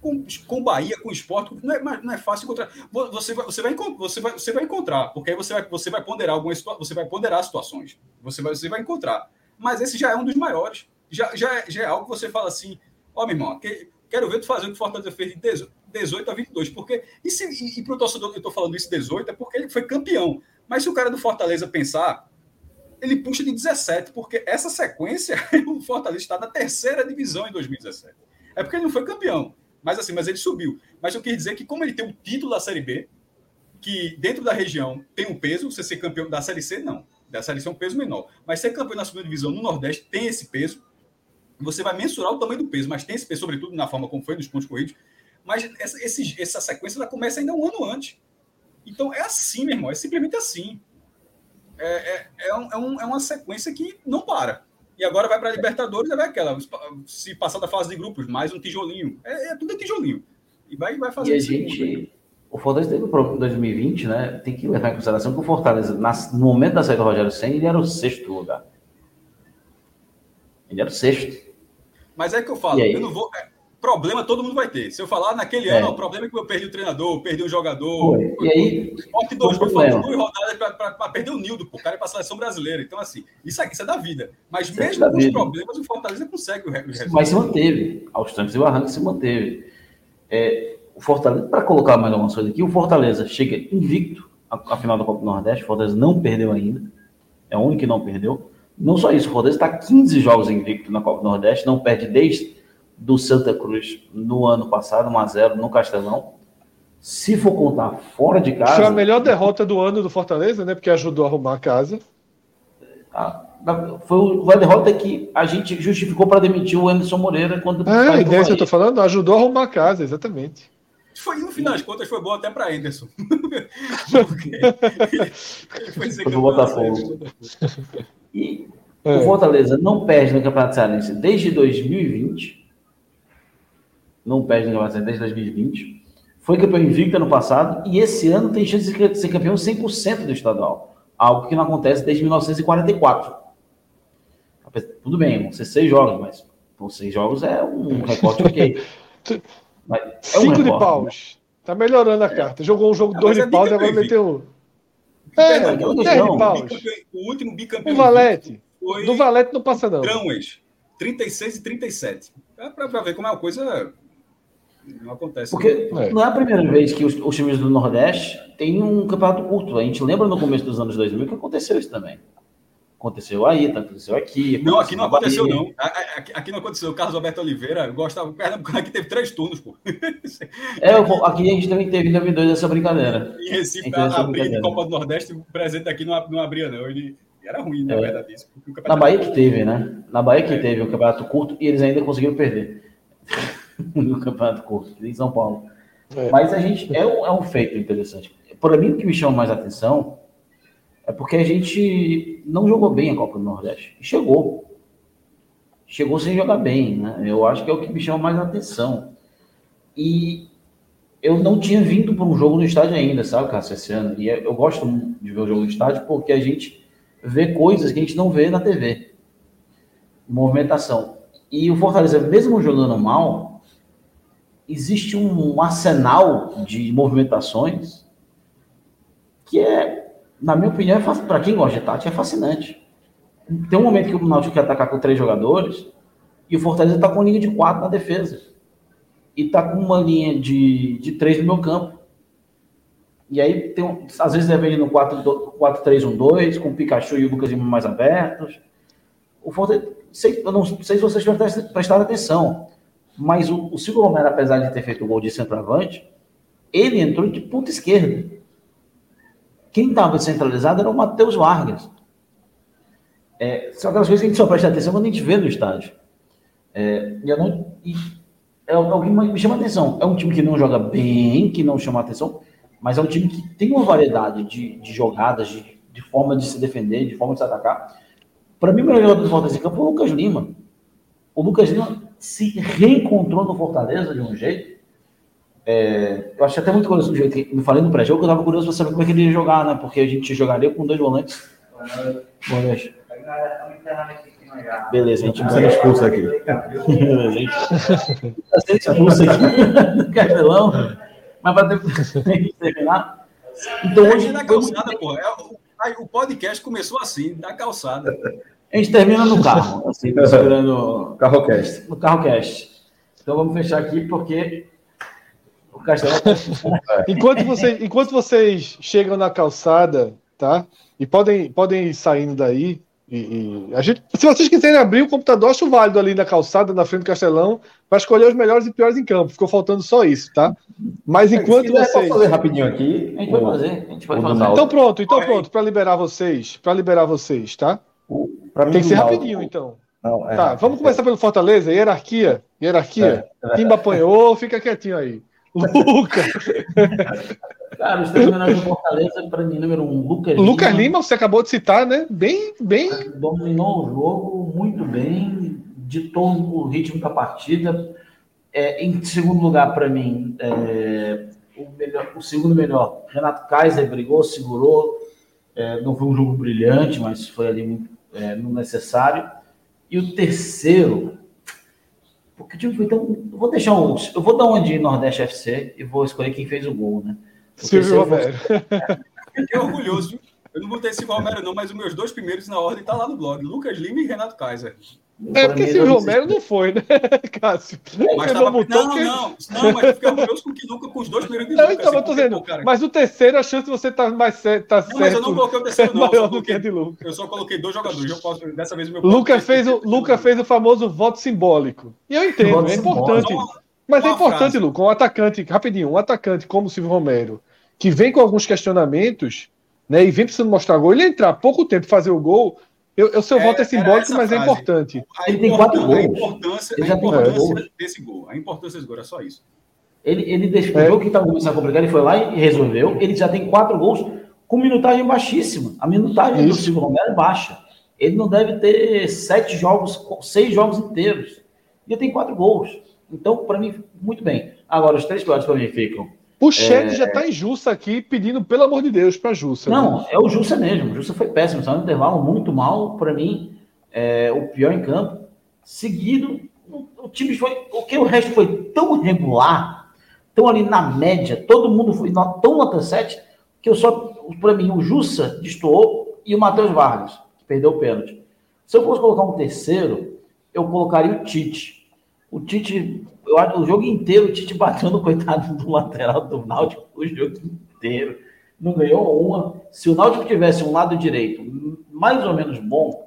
Com, com Bahia, com esporte, não é, não é fácil encontrar. Você vai, você, vai, você, vai, você vai encontrar, porque aí você vai, você vai ponderar algumas você vai ponderar situações. Você vai, você vai encontrar. Mas esse já é um dos maiores. Já, já, é, já é algo que você fala assim: ó, oh, meu irmão, que, quero ver tu fazer o que o Fortaleza fez de 18 a 22. Porque, e, se, e, e para o torcedor que eu estou falando isso 18 é porque ele foi campeão. Mas se o cara do Fortaleza pensar, ele puxa de 17, porque essa sequência, *laughs* o Fortaleza está na terceira divisão em 2017. É porque ele não foi campeão, mas assim, mas ele subiu. Mas eu quis dizer que como ele tem o título da Série B, que dentro da região tem um peso, você ser campeão da Série C, não. Da Série C é um peso menor. Mas ser campeão na segunda divisão no Nordeste tem esse peso. Você vai mensurar o tamanho do peso, mas tem esse peso, sobretudo na forma como foi nos pontos corridos. Mas essa, esse, essa sequência ela começa ainda um ano antes. Então é assim, meu irmão, é simplesmente assim é, é, é, um, é, é uma sequência que não para. E agora vai para a Libertadores, é aquela. Se passar da fase de grupos, mais um tijolinho. É, é tudo é tijolinho. E vai, vai fazer e a gente, O Fortaleza teve em 2020, né? Tem que levar em consideração que o Fortaleza, no momento da saída do Rogério Senna, ele era o sexto lugar. Ele era o sexto. Mas é que eu falo, eu não vou. É, problema todo mundo vai ter. Se eu falar naquele é. ano, o problema é que eu perdi o treinador, perdi o jogador. Foi. E aí, o Sport 2000 faltou duas rodadas para perder o Nildo, o cara ir para a seleção brasileira. Então, assim, isso aqui isso é da vida. Mas isso é mesmo é com os problemas, o Fortaleza consegue o resultado. Mas se manteve. Aos trancos e barrancos se manteve. É, o Fortaleza, para colocar mais algumas coisas aqui, o Fortaleza chega invicto à final da Copa do Nordeste. O Fortaleza não perdeu ainda. É o único que não perdeu. Não só isso, o Fortaleza está 15 jogos invicto na Copa do Nordeste, não perde desde do Santa Cruz no ano passado, 1x0 no Castelão. Se for contar fora de casa. Foi a melhor derrota do ano do Fortaleza, né? Porque ajudou a arrumar a casa. Ah, foi uma derrota que a gente justificou para demitir o Anderson Moreira quando. É, a ideia que eu estou falando, ajudou a arrumar a casa, exatamente. Foi, no final das contas, foi bom até para Anderson. *laughs* foi ser Botafogo. E é. o Fortaleza não perde no Campeonato Cearense desde 2020 não perde na Campeonato desde 2020. Foi campeão invicto ano passado e esse ano tem chance de ser campeão 100% do estadual. Algo que não acontece desde 1944. Tudo bem, vão ser seis jogos, mas por seis jogos é um *laughs* recorde ok. Mas é um Cinco de paus. Né? Tá melhorando a carta. Jogou um jogo não, dois de é paus e agora meteu. É, é, não. O último bicampeão. O Valete. Foi... Do Valete não passa, não. Traumas. 36 e 37. É para ver como é uma coisa não acontece. Porque não é, não é a primeira vez que os, os, times do Nordeste têm um campeonato curto. A gente lembra no começo dos anos 2000 que aconteceu isso também. Aconteceu aí, tá, aconteceu aqui. Aconteceu não, aqui não aconteceu, Bahia. não. Aqui, aqui, não aconteceu. O Carlos Alberto Oliveira gostava. O Pernambucano aqui teve três turnos, pô. *laughs* É, aqui a gente também teve em 2002 essa brincadeira. Em Recife, a, a, Copa do Nordeste, o presente aqui não, não abria, não. Ele, Era ruim, na É. verdade, isso. o Na Bahia que teve, né? Na Bahia que teve um campeonato curto e eles ainda conseguiram perder. *laughs* no campeonato curto, em São Paulo. É. Mas a gente é um, é um feito interessante. Para mim, o que me chama mais atenção é porque a gente não jogou bem a Copa do Nordeste. Chegou. Chegou sem jogar bem, né? Eu acho que é o que me chama mais atenção. E eu não tinha vindo para um jogo no estádio ainda, sabe, Cássio, esse ano. E eu gosto de ver o jogo no estádio porque a gente vê coisas que a gente não vê na TV. Movimentação. E o Fortaleza, mesmo jogando mal, existe um arsenal de movimentações que é, na minha opinião, para quem gosta de tática, é fascinante. Tem um momento que o Náutico quer atacar com três jogadores e o Fortaleza está com linha de quatro na defesa. E está com uma linha de, de três no meu campo. E aí, tem, às vezes, depende no 4-3-1-2, com o Pikachu e o Lucas Lima mais abertos. O Fortaleza, sei, eu não sei se vocês prestado atenção, mas o, o Silvio Romero, apesar de ter feito o gol de centroavante, ele entrou de ponta esquerda. Quem estava centralizado era o Matheus Vargas. É, são aquelas coisas que a gente só presta atenção quando a gente vê no estádio. É, eu não, e é que me chama atenção. É um time que não joga bem, que não chama atenção, mas é um time que tem uma variedade de, de jogadas, de, de forma de se defender, de forma de se atacar. Para mim, o melhor jogador do Fortaleza em campo é o Lucas Lima. O Lucas Lima se reencontrou no Fortaleza de um jeito. É, eu achei até muito curioso do jeito que eu falei no pré-jogo, eu estava curioso para saber como é que ele ia jogar, né? Porque a gente jogaria com dois volantes. Boa noite. Beleza, a gente Time sendo expulso aqui. Beleza, a gente tá sendo expulso aqui *laughs* do Castelão, mas para terminar. Então hoje na calçada, pô. É, o, o podcast começou assim, na calçada. a gente termina no carro, assim, *laughs* segurando Carrocast. no carro cast. Então vamos fechar aqui porque *laughs* Enquanto vocês, enquanto vocês chegam na calçada, tá? E podem, podem ir saindo daí. E, e a gente, se vocês quiserem abrir o computador, acho válido ali na calçada, na frente do Castelão, para escolher os melhores e piores em campo. Ficou faltando só isso, tá? Mas enquanto Se quiser, vocês. posso fazer rapidinho aqui. a gente vai fazer, a gente vai fazer. Então pronto, então aí. pronto, para liberar vocês, para liberar vocês, tá? Mim, Tem que ser rapidinho, então. Não, é Tá, vamos começar pelo Fortaleza, hierarquia, hierarquia. Timba apanhou, fica quietinho aí. Lucas, Cara, os três melhores do Fortaleza, para mim, número um, Lucas Lucas Lima, você acabou de citar, né? Bem, bem. dominou o jogo muito bem, ditou o ritmo da partida. É, em segundo lugar, para mim, é, o, melhor- o segundo melhor, Renato Kaiser brigou, segurou. É, não foi um jogo brilhante, mas foi ali muito, é, no necessário. E o terceiro, porque o time foi tão. Eu vou deixar um. Eu vou dar uma de Nordeste FC e vou escolher quem fez o gol, né? Porque Silvio Romero. *laughs* Fiquei orgulhoso, viu? Eu não botei Silvio Romero, não, mas os meus dois primeiros na ordem tá lá no blog. Lucas Lima e Renato Kaiser. É porque Silvio não Romero não foi, né, *laughs* Cássio? Mas tava... botou Não, não, não, mas eu fiquei orgulhoso com, que Lucas, com os dois primeiros de Não, Lucas. então, eu tô dizendo. cara, Mas o terceiro, a chance de você estar mais certo, tá Não, mas eu não certo coloquei o é terceiro, não. *laughs* Eu maior só do que de Lucas. eu só coloquei dois jogadores. Eu posso, dessa vez o meu Lucas fez, o, Lucas fez o famoso voto simbólico. E eu entendo, Voto é importante. simbólico. Mas é uma importante, frase. Lucas, um atacante, rapidinho, um atacante como o Silvio Romero, que vem com alguns questionamentos, né, e vem precisando mostrar gol, ele entrar pouco tempo fazer o gol, eu, eu seu É, voto é simbólico, mas é frase. importante. A Ele tem quatro importância- A gols. importância, Ele a já tem quatro importância gols. desse gol. A importância desse gol era só isso. Ele, ele deixou É. o jogo que estava começando a complicar, ele foi lá e resolveu. Ele já tem quatro gols com minutagem baixíssima. A minutagem do Isso. Silvio Romero é baixa. Ele não deve ter sete jogos, seis jogos inteiros. E ele tem quatro gols. Então, para mim, muito bem. Agora, os três piores para mim ficam. O Shed já tá em Jussa aqui, pedindo, pelo amor de Deus, pra Jussa. né? Não, é o Jussa mesmo. O Jussa foi péssimo. Saiu no intervalo muito mal. Para mim, é o pior em campo. Seguido, o, time foi. O que o resto foi tão regular, tão ali na média, todo mundo foi tão nota 7, que eu só. Para mim, o Jussa destoou e o Matheus Vargas, que perdeu o pênalti. Se eu fosse colocar um terceiro, eu colocaria o Tite. O Tite, eu acho, o jogo inteiro, o Tite bateu no coitado do lateral do Náutico o jogo inteiro. Não ganhou uma. Se o Náutico tivesse um lado direito mais ou menos bom,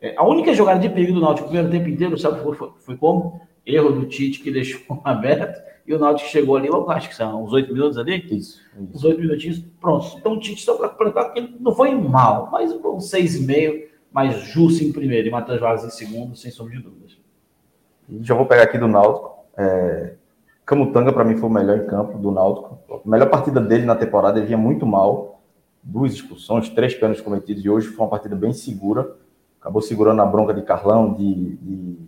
é, a única jogada de perigo do Náutico no primeiro tempo inteiro, sabe foi, foi, foi como? erro do Tite que deixou *laughs* aberto, e o Náutico chegou ali, eu acho que são uns oito minutos ali. Isso. isso. Uns oito minutinhos, pronto. Então o Tite, só para completar, porque ele não foi mal, mas um seis e meio, mais Justo em primeiro e Matheus Vargas em segundo, sem sombra de dúvidas. Já vou pegar aqui do Náutico. É... Camutanga, para mim, foi o melhor em campo do Náutico. A melhor partida dele na temporada, ele vinha muito mal. Duas expulsões, três pênaltis cometidos, e hoje foi uma partida bem segura. Acabou segurando a bronca de Carlão, de, de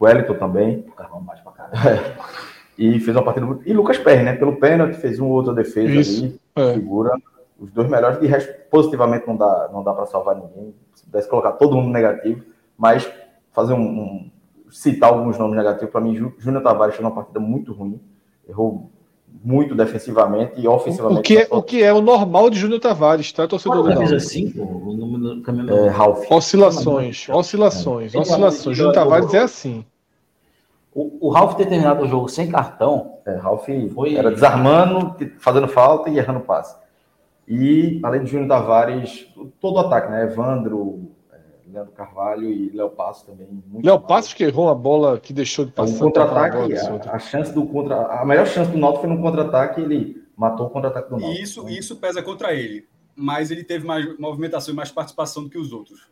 Wellington também. O Carlão mais pra. É. E fez uma partida. E Lucas Perry, né? Pelo pênalti, fez uma outra defesa Isso. ali. É. Segura. Os dois melhores. De resto, positivamente, não dá, não dá para salvar ninguém. Se pudesse colocar todo mundo negativo. Mas fazer um, um citar alguns nomes negativos, para mim, Júnior Tavares fez uma partida muito ruim. Errou muito defensivamente e ofensivamente. O que é o, que é o normal de Júnior Tavares, tá, torcedor do camisa 5, o número do caminho é, Ralf. Oscilações, oscilações, é. oscilações. Júnior Tavares é assim. O, o Ralf ter terminado o jogo sem cartão. É, Ralf foi... era desarmando, fazendo falta e errando passe. E, além de Júnior Tavares, todo o ataque, né? Evandro, Leandro Carvalho e Léo Passo também. Léo Passo que errou a bola que deixou de passar. Um contra-ataque, a, a, chance do contra, a melhor chance do Náutico foi no contra-ataque, ele matou o contra-ataque do Náutico. Isso, isso pesa contra ele, mas ele teve mais movimentação e mais participação do que os outros.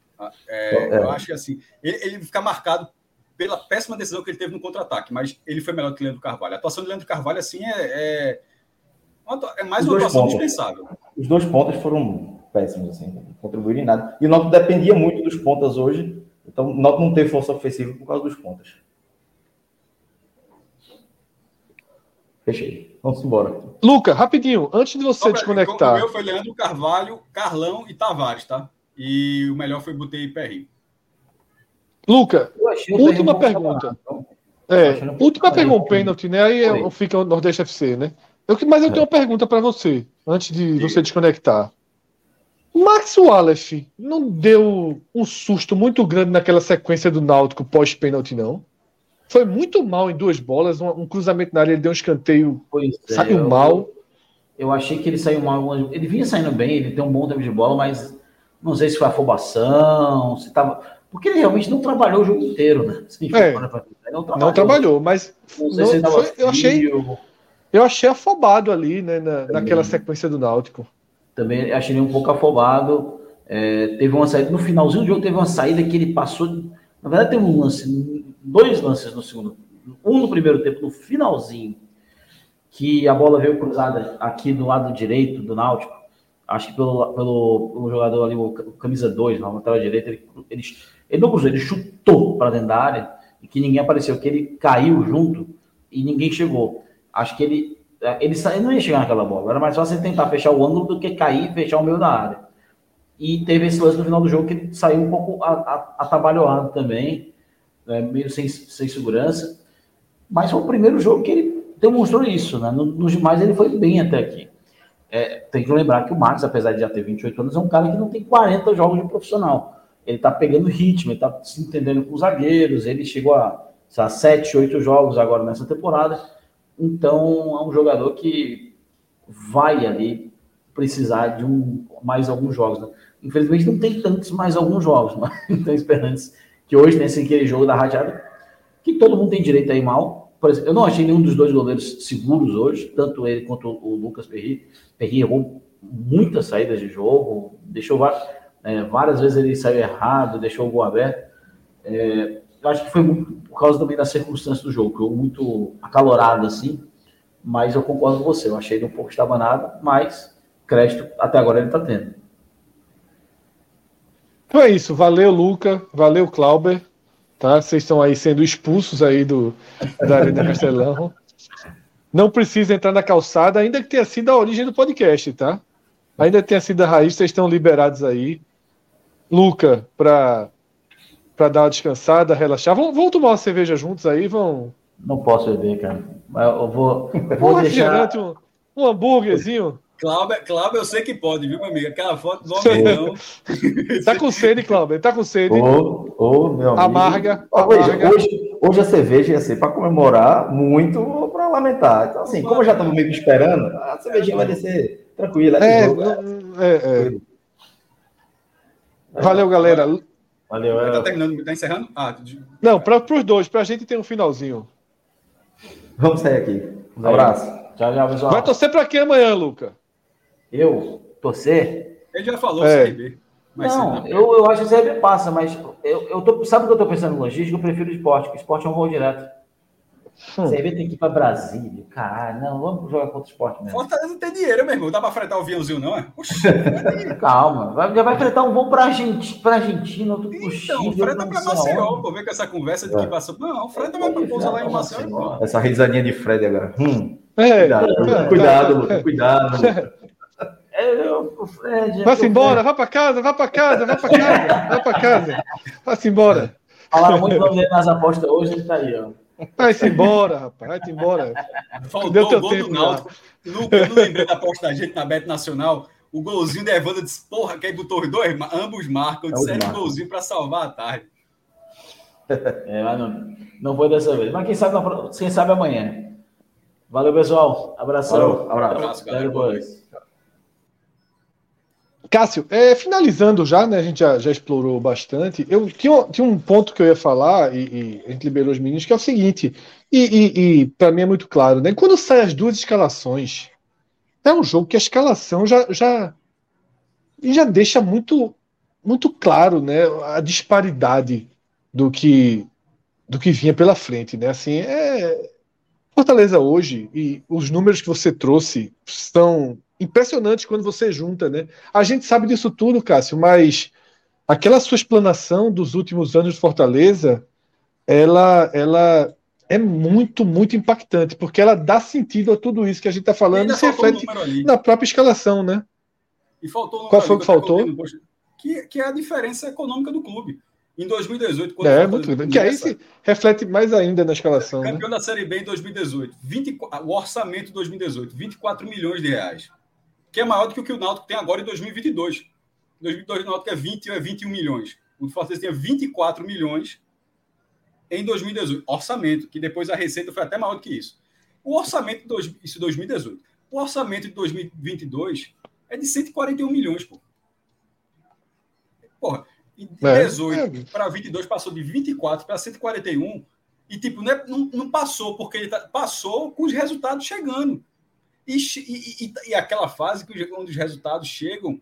É, é. Eu acho que assim, ele, ele fica marcado pela péssima decisão que ele teve no contra-ataque, mas ele foi melhor que o Leandro Carvalho. A atuação do Leandro Carvalho, assim, é, é, é mais uma atuação pontos. dispensável. Os dois pontos foram péssimos, assim, não contribuíram em nada. E o Náutico dependia muito dos pontas hoje, então o Náutico não teve força ofensiva por causa dos pontas. Fechei. Vamos embora. Luca, rapidinho, antes de você desconectar. O meu foi Leandro Carvalho, Carlão e Tavares, tá? E o melhor foi Botei e Perry. Luca, última pergunta. É, última pergunta, pênalti, né? Aí é, fica o Nordeste FC, né? Eu, mas eu tenho uma pergunta para você, antes de você desconectar. Max Wallace não deu um susto muito grande naquela sequência do Náutico pós-pênalti, não? Foi muito mal em duas bolas, um, um, cruzamento na área, ele deu um escanteio, pois é, saiu eu, mal. Eu achei que ele saiu mal. Ele vinha saindo bem, ele tem um bom tempo de bola, mas não sei se foi afobação, se tava. Porque ele realmente não trabalhou o jogo inteiro, né? é, não, trabalhou. não, trabalhou. mas não não, foi, eu achei eu achei afobado ali, né, na, naquela sequência do Náutico. Também achei ele um pouco afobado. É, teve uma saída no finalzinho do jogo, teve uma saída que ele passou. Na verdade, teve um lance, dois lances no segundo, um no primeiro tempo, no finalzinho, que a bola veio cruzada aqui do lado direito do Náutico acho que pelo, pelo, pelo jogador ali, o camisa 2, na lateral direita, ele, ele, ele não cruzou, ele chutou para dentro da área e que ninguém apareceu, que ele caiu junto e ninguém chegou. Acho que ele, ele, ele não ia chegar naquela bola, era mais fácil ele tentar fechar o ângulo do que cair e fechar o meio da área. E teve esse lance no final do jogo que ele saiu um pouco atabalhoado também, né, meio sem, sem segurança. Mas foi o primeiro jogo que ele demonstrou isso, né? Nos demais ele foi bem até aqui. É, tem que lembrar que o Marcos, apesar de já ter 28 anos, é um cara que não tem 40 jogos de profissional. Ele tá pegando ritmo, ele tá se entendendo com os zagueiros, ele chegou a, a 7, 8 jogos agora nessa temporada. Então, é um jogador que vai ali precisar de um, mais alguns jogos. Né? Infelizmente, não tem tantos mais alguns jogos, *laughs* mas estão esperando que hoje tem aquele jogo da Radiada, que todo mundo tem direito a ir mal, por exemplo, eu não achei nenhum dos dois goleiros seguros hoje, tanto ele quanto o Lucas Perry. Perry errou muitas saídas de jogo, deixou é, várias vezes ele saiu errado, deixou o gol aberto. É, eu acho que foi muito por causa também da circunstância do jogo, que foi muito acalorado assim, mas eu concordo com você, eu achei ele um pouco estabanado, mas crédito até agora ele está tendo. Então é isso, valeu Luca, valeu Clauber. Tá? Vocês estão aí sendo expulsos aí do, da Arena Castelão. Não precisa entrar na calçada, ainda que tenha sido a origem do podcast, tá? Ainda tenha sido a raiz, vocês estão liberados aí. Luca, para para dar uma descansada, relaxar. Vão, vão tomar uma cerveja juntos aí, vão. Não posso beber, cara. Eu vou, vou *laughs* um deixar. Um, um hambúrguerzinho. Cláudio, Cláudio, eu sei que pode, viu, meu amigo? Aquela foto do homem *laughs* tá com sede, Cláudio, tá com sede. Ô, ô, meu amigo. Amarga. amarga. Hoje, hoje a cerveja ia ser para comemorar muito ou para lamentar. Então, assim, como eu já estava meio que esperando, a cervejinha vai descer tranquila. É, é, é, é. Valeu, galera. Valeu. É... Tá terminando, tá encerrando? Ah, Não, para os dois, para a gente ter um finalzinho. Vamos sair aqui. Um abraço. Tchau, tchau, pessoal. Vai torcer para quem amanhã, Luca? Eu? Torcer? Ele já falou, é. CRB. não, eu, eu acho que o CRB passa, mas eu, eu tô, sabe o que eu tô pensando em logística? Eu prefiro o esporte, porque o esporte é um voo direto. Hum. CRB tem que ir para Brasília. Caralho, não, vamos jogar contra o esporte mesmo. Fortaleza não tem dinheiro, meu irmão. Dá para fretar o aviãozinho, não é? *laughs* Calma, vai, já vai fretar um voo para Argentina, pra Argentina outro pro Então, freta para Maceió. Vou ver com essa conversa de que passou. Não, freta vai para pousar lá em Maceió. Essa risadinha de Fred agora. Hum. É, cuidado, é, cuidado, Luca, cuidado. É, eu, Fred, Vá-se embora, vá para casa, vá para casa, vá para casa, vá para casa. Vá-se embora. Falaram muito nas apostas hoje, ele tá aí, ó. Vai-se embora, rapaz, vai-se embora. Faltou Deu o gol tempo, do Náutico. Eu não lembrei da aposta da gente na Bet Nacional. O golzinho da Evandro disse, porra, quem botou os dois? Ambos marcam. Disseram um golzinho para salvar a tarde. É, mas não, não foi dessa vez. Mas quem sabe, quem sabe amanhã. Valeu, pessoal. Abração. Valeu, abraço. Até depois. Cássio, é, finalizando já, né? A gente já, já explorou bastante. Eu tinha, tinha, um ponto que eu ia falar, e, e, a gente liberou os meninos, que é o seguinte, e, e, e para mim é muito claro, né? Quando saem as duas escalações, é um jogo que a escalação já, já, já deixa muito, muito claro né, a disparidade do que, do que vinha pela frente. Né? Assim, é, Fortaleza hoje, e os números que você trouxe são impressionante quando você junta, né? A gente sabe disso tudo, Cássio, mas aquela sua explanação dos últimos anos de Fortaleza, ela, ela é muito, muito impactante, porque ela dá sentido a tudo isso que a gente está falando e, e se reflete na própria escalação, né? E faltou Qual foi que faltou? Que, que é a diferença econômica do clube. Em 2018, quando é, muito. Que aí se reflete mais ainda na escalação. Campeão né? da Série B em 2018. 20, o orçamento de 2018, 24 milhões de reais que é maior do que o que o Náutico tem agora em 2022. Em 2022 o Náutico é 20 é 21 milhões. O Fortaleza tinha 24 milhões em 2018. Orçamento, que depois a receita foi até maior do que isso. O orçamento de dois, isso 2018. O orçamento de 2022 é de 141 milhões, pô. Porra, de é, 18 é. para 22 passou de 24 para 141 e tipo não, é, não, não passou porque ele tá, passou com os resultados chegando. E, e, e, aquela fase que onde os resultados chegam,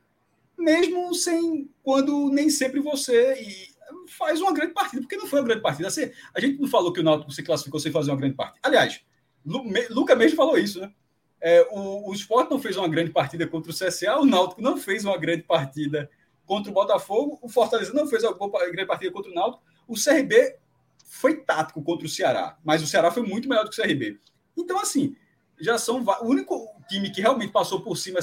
mesmo sem quando nem sempre você faz uma grande partida, porque não foi uma grande partida. A gente não falou que o Náutico se classificou sem fazer uma grande partida. Aliás, Luca mesmo falou isso, né? É, o, o Sport não fez uma grande partida contra o CSA, o Náutico não fez uma grande partida contra o Botafogo, o Fortaleza não fez uma grande partida contra o Náutico, o CRB foi tático contra o Ceará, mas o Ceará foi muito melhor do que o CRB. Então, assim, já são o único time que realmente passou por cima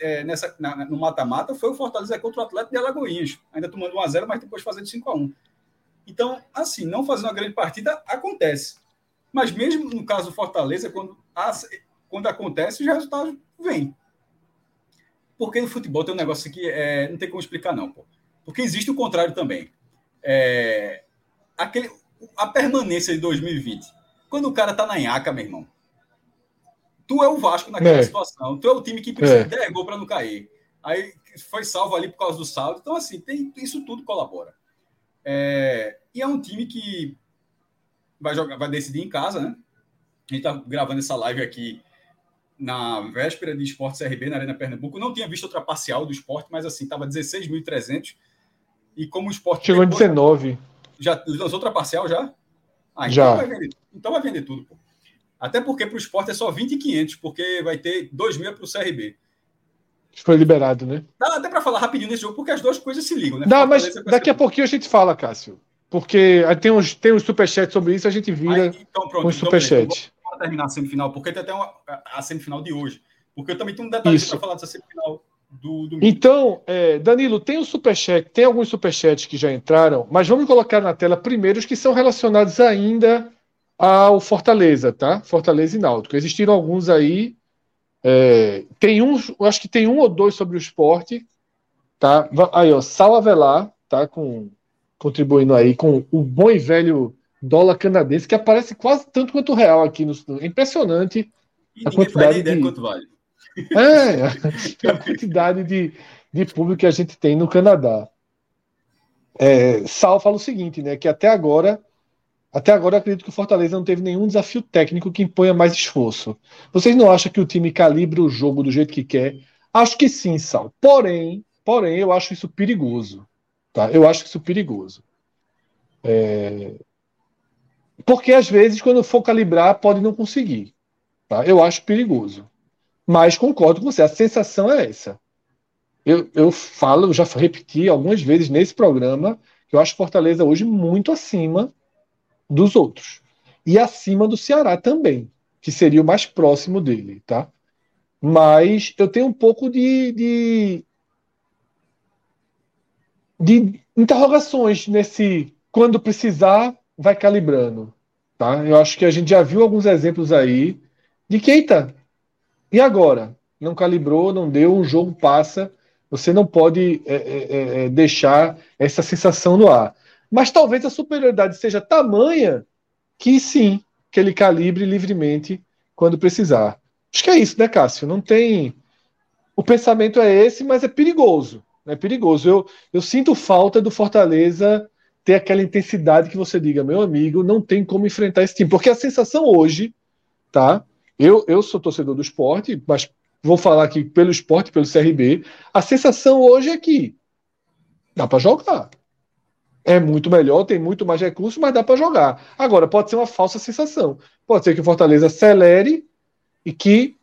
é, nessa, no mata-mata foi o Fortaleza contra o Atlético de Alagoinhas, ainda tomando 1 a 0 mas depois fazendo 5 a 1 Então, assim, não fazer uma grande partida acontece. Mas mesmo no caso do Fortaleza, quando, quando acontece, os resultados vêm. Porque no futebol tem um negócio que é, não tem como explicar, não. Pô. Porque existe o contrário também. É, aquele, a permanência de 2020. Quando o cara tá na Inhaca, meu irmão, tu é o Vasco naquela é. situação. Tu é o time que precisa é. de 10 gols para não cair. Aí foi salvo ali por causa do saldo. Então, assim, tem, isso tudo colabora. É, e é um time que vai jogar, vai decidir em casa, né? A gente tá gravando essa live aqui na véspera de Esporte CRB na Arena Pernambuco. Não tinha visto outra parcial do esporte, mas assim, tava 16.300. E como o esporte. Chegou em 19. Já lançou outra parcial já? Ah, já. Então vai vender, então vai vender tudo, pô. Até porque para o esporte é só 20,500, porque vai ter 2 mil para o CRB. Foi liberado, né? Dá até para falar rapidinho nesse jogo, porque as duas coisas se ligam, né? Dá, mas daqui a pouquinho a gente fala, Cássio. Porque tem uns, tem uns superchats sobre isso, a gente vira Aí, então, pronto, com os então. Vamos terminar a semifinal, porque tem até uma, a semifinal de hoje. Porque eu também tenho um detalhe para falar dessa semifinal do, Então, é, Danilo, tem o superchat, tem alguns superchats que já entraram, mas vamos colocar na tela primeiro os que são relacionados ainda ao Fortaleza, tá? Fortaleza e Náutico. Existiram alguns aí. É, tem um, acho que tem um ou dois sobre o esporte, tá? Aí, ó, Sal Avelar, tá? Com, contribuindo aí com o bom e velho dólar canadense, que aparece quase tanto quanto o real aqui. No, é impressionante e a quantidade de... quanto vale. É, *laughs* a quantidade de, de público que a gente tem no Canadá. É, Sal fala o seguinte, né? Que até agora, até agora eu acredito que o Fortaleza não teve nenhum desafio técnico que imponha mais esforço. Vocês não acham que o time calibra o jogo do jeito que quer? Acho que sim, Sal. Porém, porém, eu acho isso perigoso. Tá? Eu acho isso perigoso. É... Porque às vezes, quando for calibrar, pode não conseguir. Tá? Eu acho perigoso. Mas concordo com você, a sensação é essa. Eu, eu falo, já repeti algumas vezes nesse programa, que eu acho Fortaleza hoje muito acima dos outros. E acima do Ceará também, que seria o mais próximo dele, tá? Mas eu tenho um pouco de, de, de interrogações nesse quando precisar, vai calibrando. Tá? Eu acho que a gente já viu alguns exemplos aí de que, eita, e agora? Não calibrou, não deu, um jogo passa. Você não pode é, é, é, é, deixar essa sensação no ar. Mas talvez a superioridade seja tamanha que sim, que ele calibre livremente quando precisar. Acho que é isso, né, Cássio? Não tem. O pensamento é esse, mas é perigoso. É perigoso. Eu, eu sinto falta do Fortaleza ter aquela intensidade que você diga, meu amigo, não tem como enfrentar esse time. Porque a sensação hoje, tá? Eu, eu sou torcedor do esporte, mas vou falar aqui pelo esporte, pelo CRB. A sensação hoje é que dá para jogar. É muito melhor, tem muito mais recursos, mas dá para jogar. Agora, pode ser uma falsa sensação. Pode ser que o Fortaleza acelere e que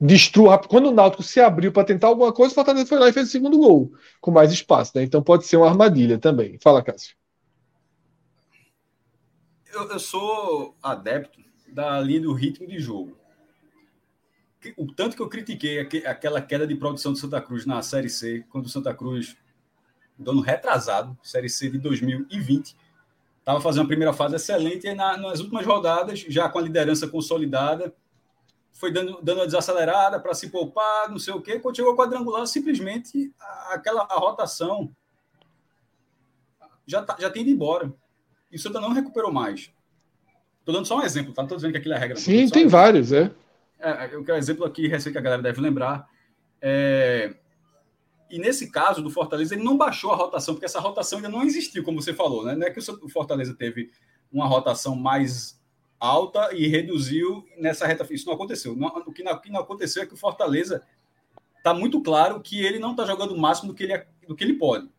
destrua. Quando o Náutico se abriu para tentar alguma coisa, o Fortaleza foi lá e fez o segundo gol, com mais espaço. Né? Então pode ser uma armadilha também. Fala, Cássio. Eu, eu sou adepto da linha do ritmo de jogo o tanto que eu critiquei aquela queda de produção do Santa Cruz na Série C, quando o Santa Cruz, do ano retrasado, Série C de 2020, estava fazendo a primeira fase excelente e na, nas últimas rodadas, já com a liderança consolidada, foi dando, dando uma desacelerada para se poupar, não sei o quê. Quando chegou ao quadrangular, simplesmente aquela a rotação já, tá, já tem ido embora. E o Santa não recuperou mais. Estou dando só um exemplo, tá? Não estou dizendo que aquilo é regra. Sim, tem vários, é. É, eu quero um exemplo aqui recente que a galera deve lembrar. É, e nesse caso do Fortaleza, ele não baixou a rotação, porque essa rotação ainda não existiu, como você falou. Né? Não é que o Fortaleza teve uma rotação mais alta e reduziu nessa reta. Isso não aconteceu. O, que não, aconteceu é que o Fortaleza está muito claro que ele não está jogando o máximo do que, ele, é, do que ele pode.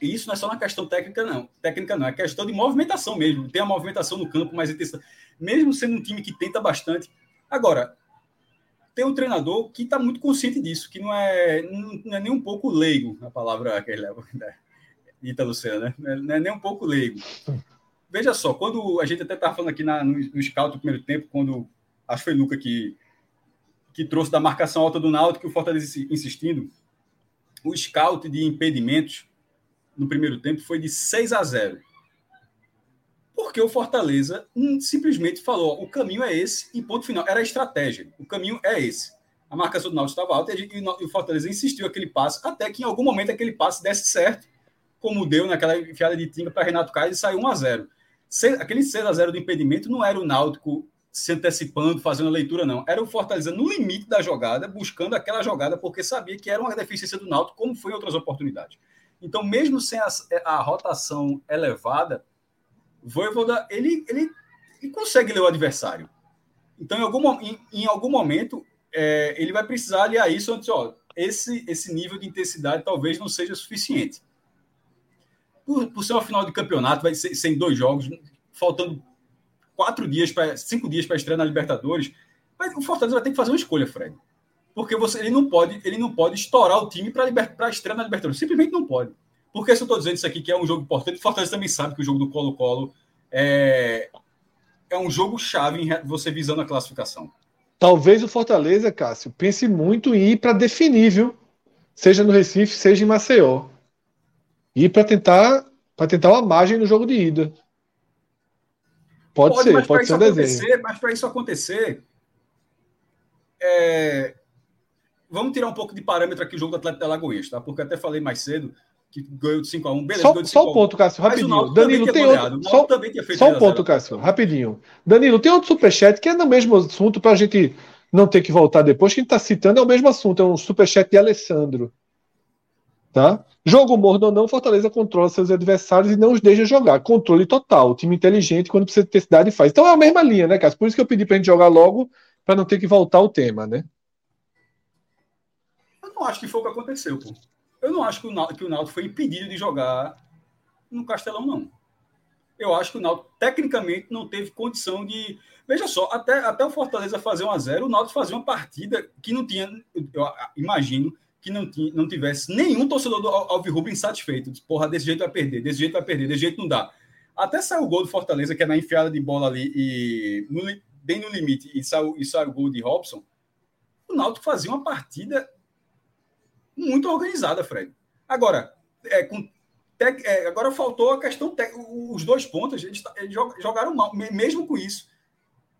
E isso não é só uma questão técnica, não. Técnica não, é questão de movimentação mesmo. Tem a movimentação no campo mais intensa. Mesmo sendo um time que tenta bastante, Agora, tem um treinador que está muito consciente disso, que não é, não é nem um pouco leigo, a palavra que ele leva, né? Ita Luciana, né? Não é nem um pouco leigo. Veja só, quando a gente até estava falando aqui na, no, no scout do primeiro tempo, quando acho que foi Luca que, que trouxe da marcação alta do Náutico, que o Fortaleza insistindo, o scout de impedimentos no primeiro tempo foi de 6 a 0 porque o Fortaleza simplesmente falou: o caminho é esse e ponto final. Era a estratégia. O caminho é esse. A marcação do Náutico estava alta e, o Fortaleza insistiu aquele passe até que em algum momento aquele passe desse certo, como deu naquela enfiada de tinga para Renato Caio e saiu 1 a 0. Aquele 6 a 0 do impedimento não era o Náutico se antecipando, fazendo a leitura, não. Era o Fortaleza no limite da jogada, buscando aquela jogada, porque sabia que era uma deficiência do Náutico, como foi em outras oportunidades. Então, mesmo sem a, a rotação elevada, Voivoda, ele, ele, ele consegue ler o adversário. Então, em algum, em, em algum momento, é, ele vai precisar aliar isso antes, ó, esse, esse nível de intensidade talvez não seja suficiente. Por, por ser uma final de campeonato, vai ser, ser em dois jogos, faltando quatro dias, para cinco dias para estrear na Libertadores, mas o Fortaleza vai ter que fazer uma escolha, Fred. Porque você, ele, não pode, ele não pode estourar o time para estrear na Libertadores. Simplesmente não pode. Por que eu estou dizendo isso aqui, que é um jogo importante? O Fortaleza também sabe que o jogo do Colo-Colo é, é um jogo chave em você visando a classificação. Talvez o Fortaleza, Cássio, pense muito em ir para definir, viu? Seja no Recife, seja em Maceió. Ir para tentar para tentar uma margem no jogo de ida. Pode, pode ser, pode ser um desenho. Mas para isso acontecer, é... vamos tirar um pouco de parâmetro aqui o jogo do Atlético da Lagoinhas, tá? Porque até falei mais cedo que ganhou de 5x1. Beleza, só, só um ponto, Cássio, rapidinho. Danilo, tem outro. Só, só um ponto, Cássio, rapidinho. Danilo, tem outro superchat que é no mesmo assunto para a gente não ter que voltar depois, que a gente está citando é o mesmo assunto, é um superchat de Alessandro. Tá? Jogo morno ou não, Fortaleza controla seus adversários e não os deixa jogar. Controle total. Time inteligente, quando precisa ter cidade, faz. Então é a mesma linha, né, Cássio? Por isso que eu pedi pra gente jogar logo, para não ter que voltar ao tema, né? Eu não acho que foi o que aconteceu, pô. Eu não acho que o Náutico, que o Náutico foi impedido de jogar no Castelão, não. Eu acho que o Náutico, tecnicamente, não teve condição de. Veja só, até, até o Fortaleza fazer 1 a 0 o Náutico fazia uma partida que não tinha, eu imagino, que não, tinha, não tivesse nenhum torcedor do Alvirrubro insatisfeito. Porra, desse jeito vai perder, desse jeito vai perder, desse jeito não dá. Até saiu o gol do Fortaleza, que é na enfiada de bola ali, e no, bem no limite, e saiu, e saiu o gol de Robson. O Náutico fazia uma partida muito organizada, Fred. Agora, é, com, é, agora faltou a questão, os dois pontos, eles, eles jogaram mal, mesmo com isso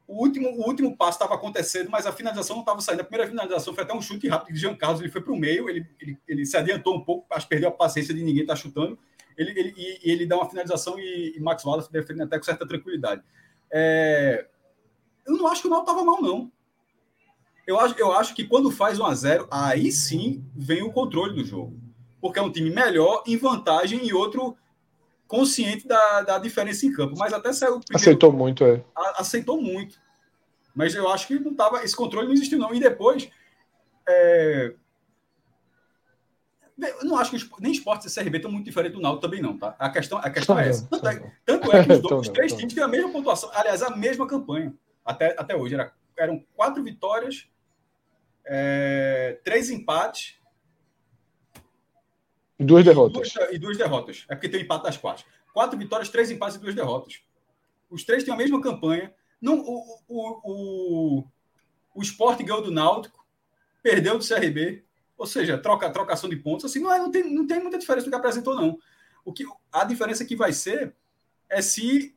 o último, o último passo estava acontecendo, mas a finalização não estava saindo. A primeira finalização foi até um chute rápido de Jean Carlos, ele foi para o meio, ele, ele, ele, se adiantou um pouco, que perdeu a paciência de ninguém estar tá chutando. Ele, ele, e, ele dá uma finalização e, e Max Wallace defende até com certa tranquilidade. É, eu não acho que o Náutico estava mal, não. Eu acho, eu acho que quando faz 1 a 0 aí sim vem o controle do jogo. Porque é um time melhor, em vantagem, e outro consciente da, da diferença em campo, mas até saiu. Primeiro, aceitou muito, é. Aceitou muito. Mas eu acho que não tava, esse controle não existiu, não. E depois. É... Eu não acho que nem esportes e CRB estão muito diferentes do Náutico também, não, tá? A questão, a questão é essa. Tanto é, tanto é que os, dois, os três times têm a mesma pontuação, aliás, a mesma campanha. Até, até hoje. Era, eram quatro vitórias, é, três empates e duas derrotas. E duas, e duas derrotas. É porque tem o empate das quatro. Quatro vitórias, três empates e duas derrotas. Os três têm a mesma campanha. Não, o, o, o, o Sport ganhou do Náutico, perdeu do CRB, ou seja, troca, trocação de pontos. Assim, não, é, não, tem, não tem muita diferença do que apresentou, não. O que, a diferença que vai ser é se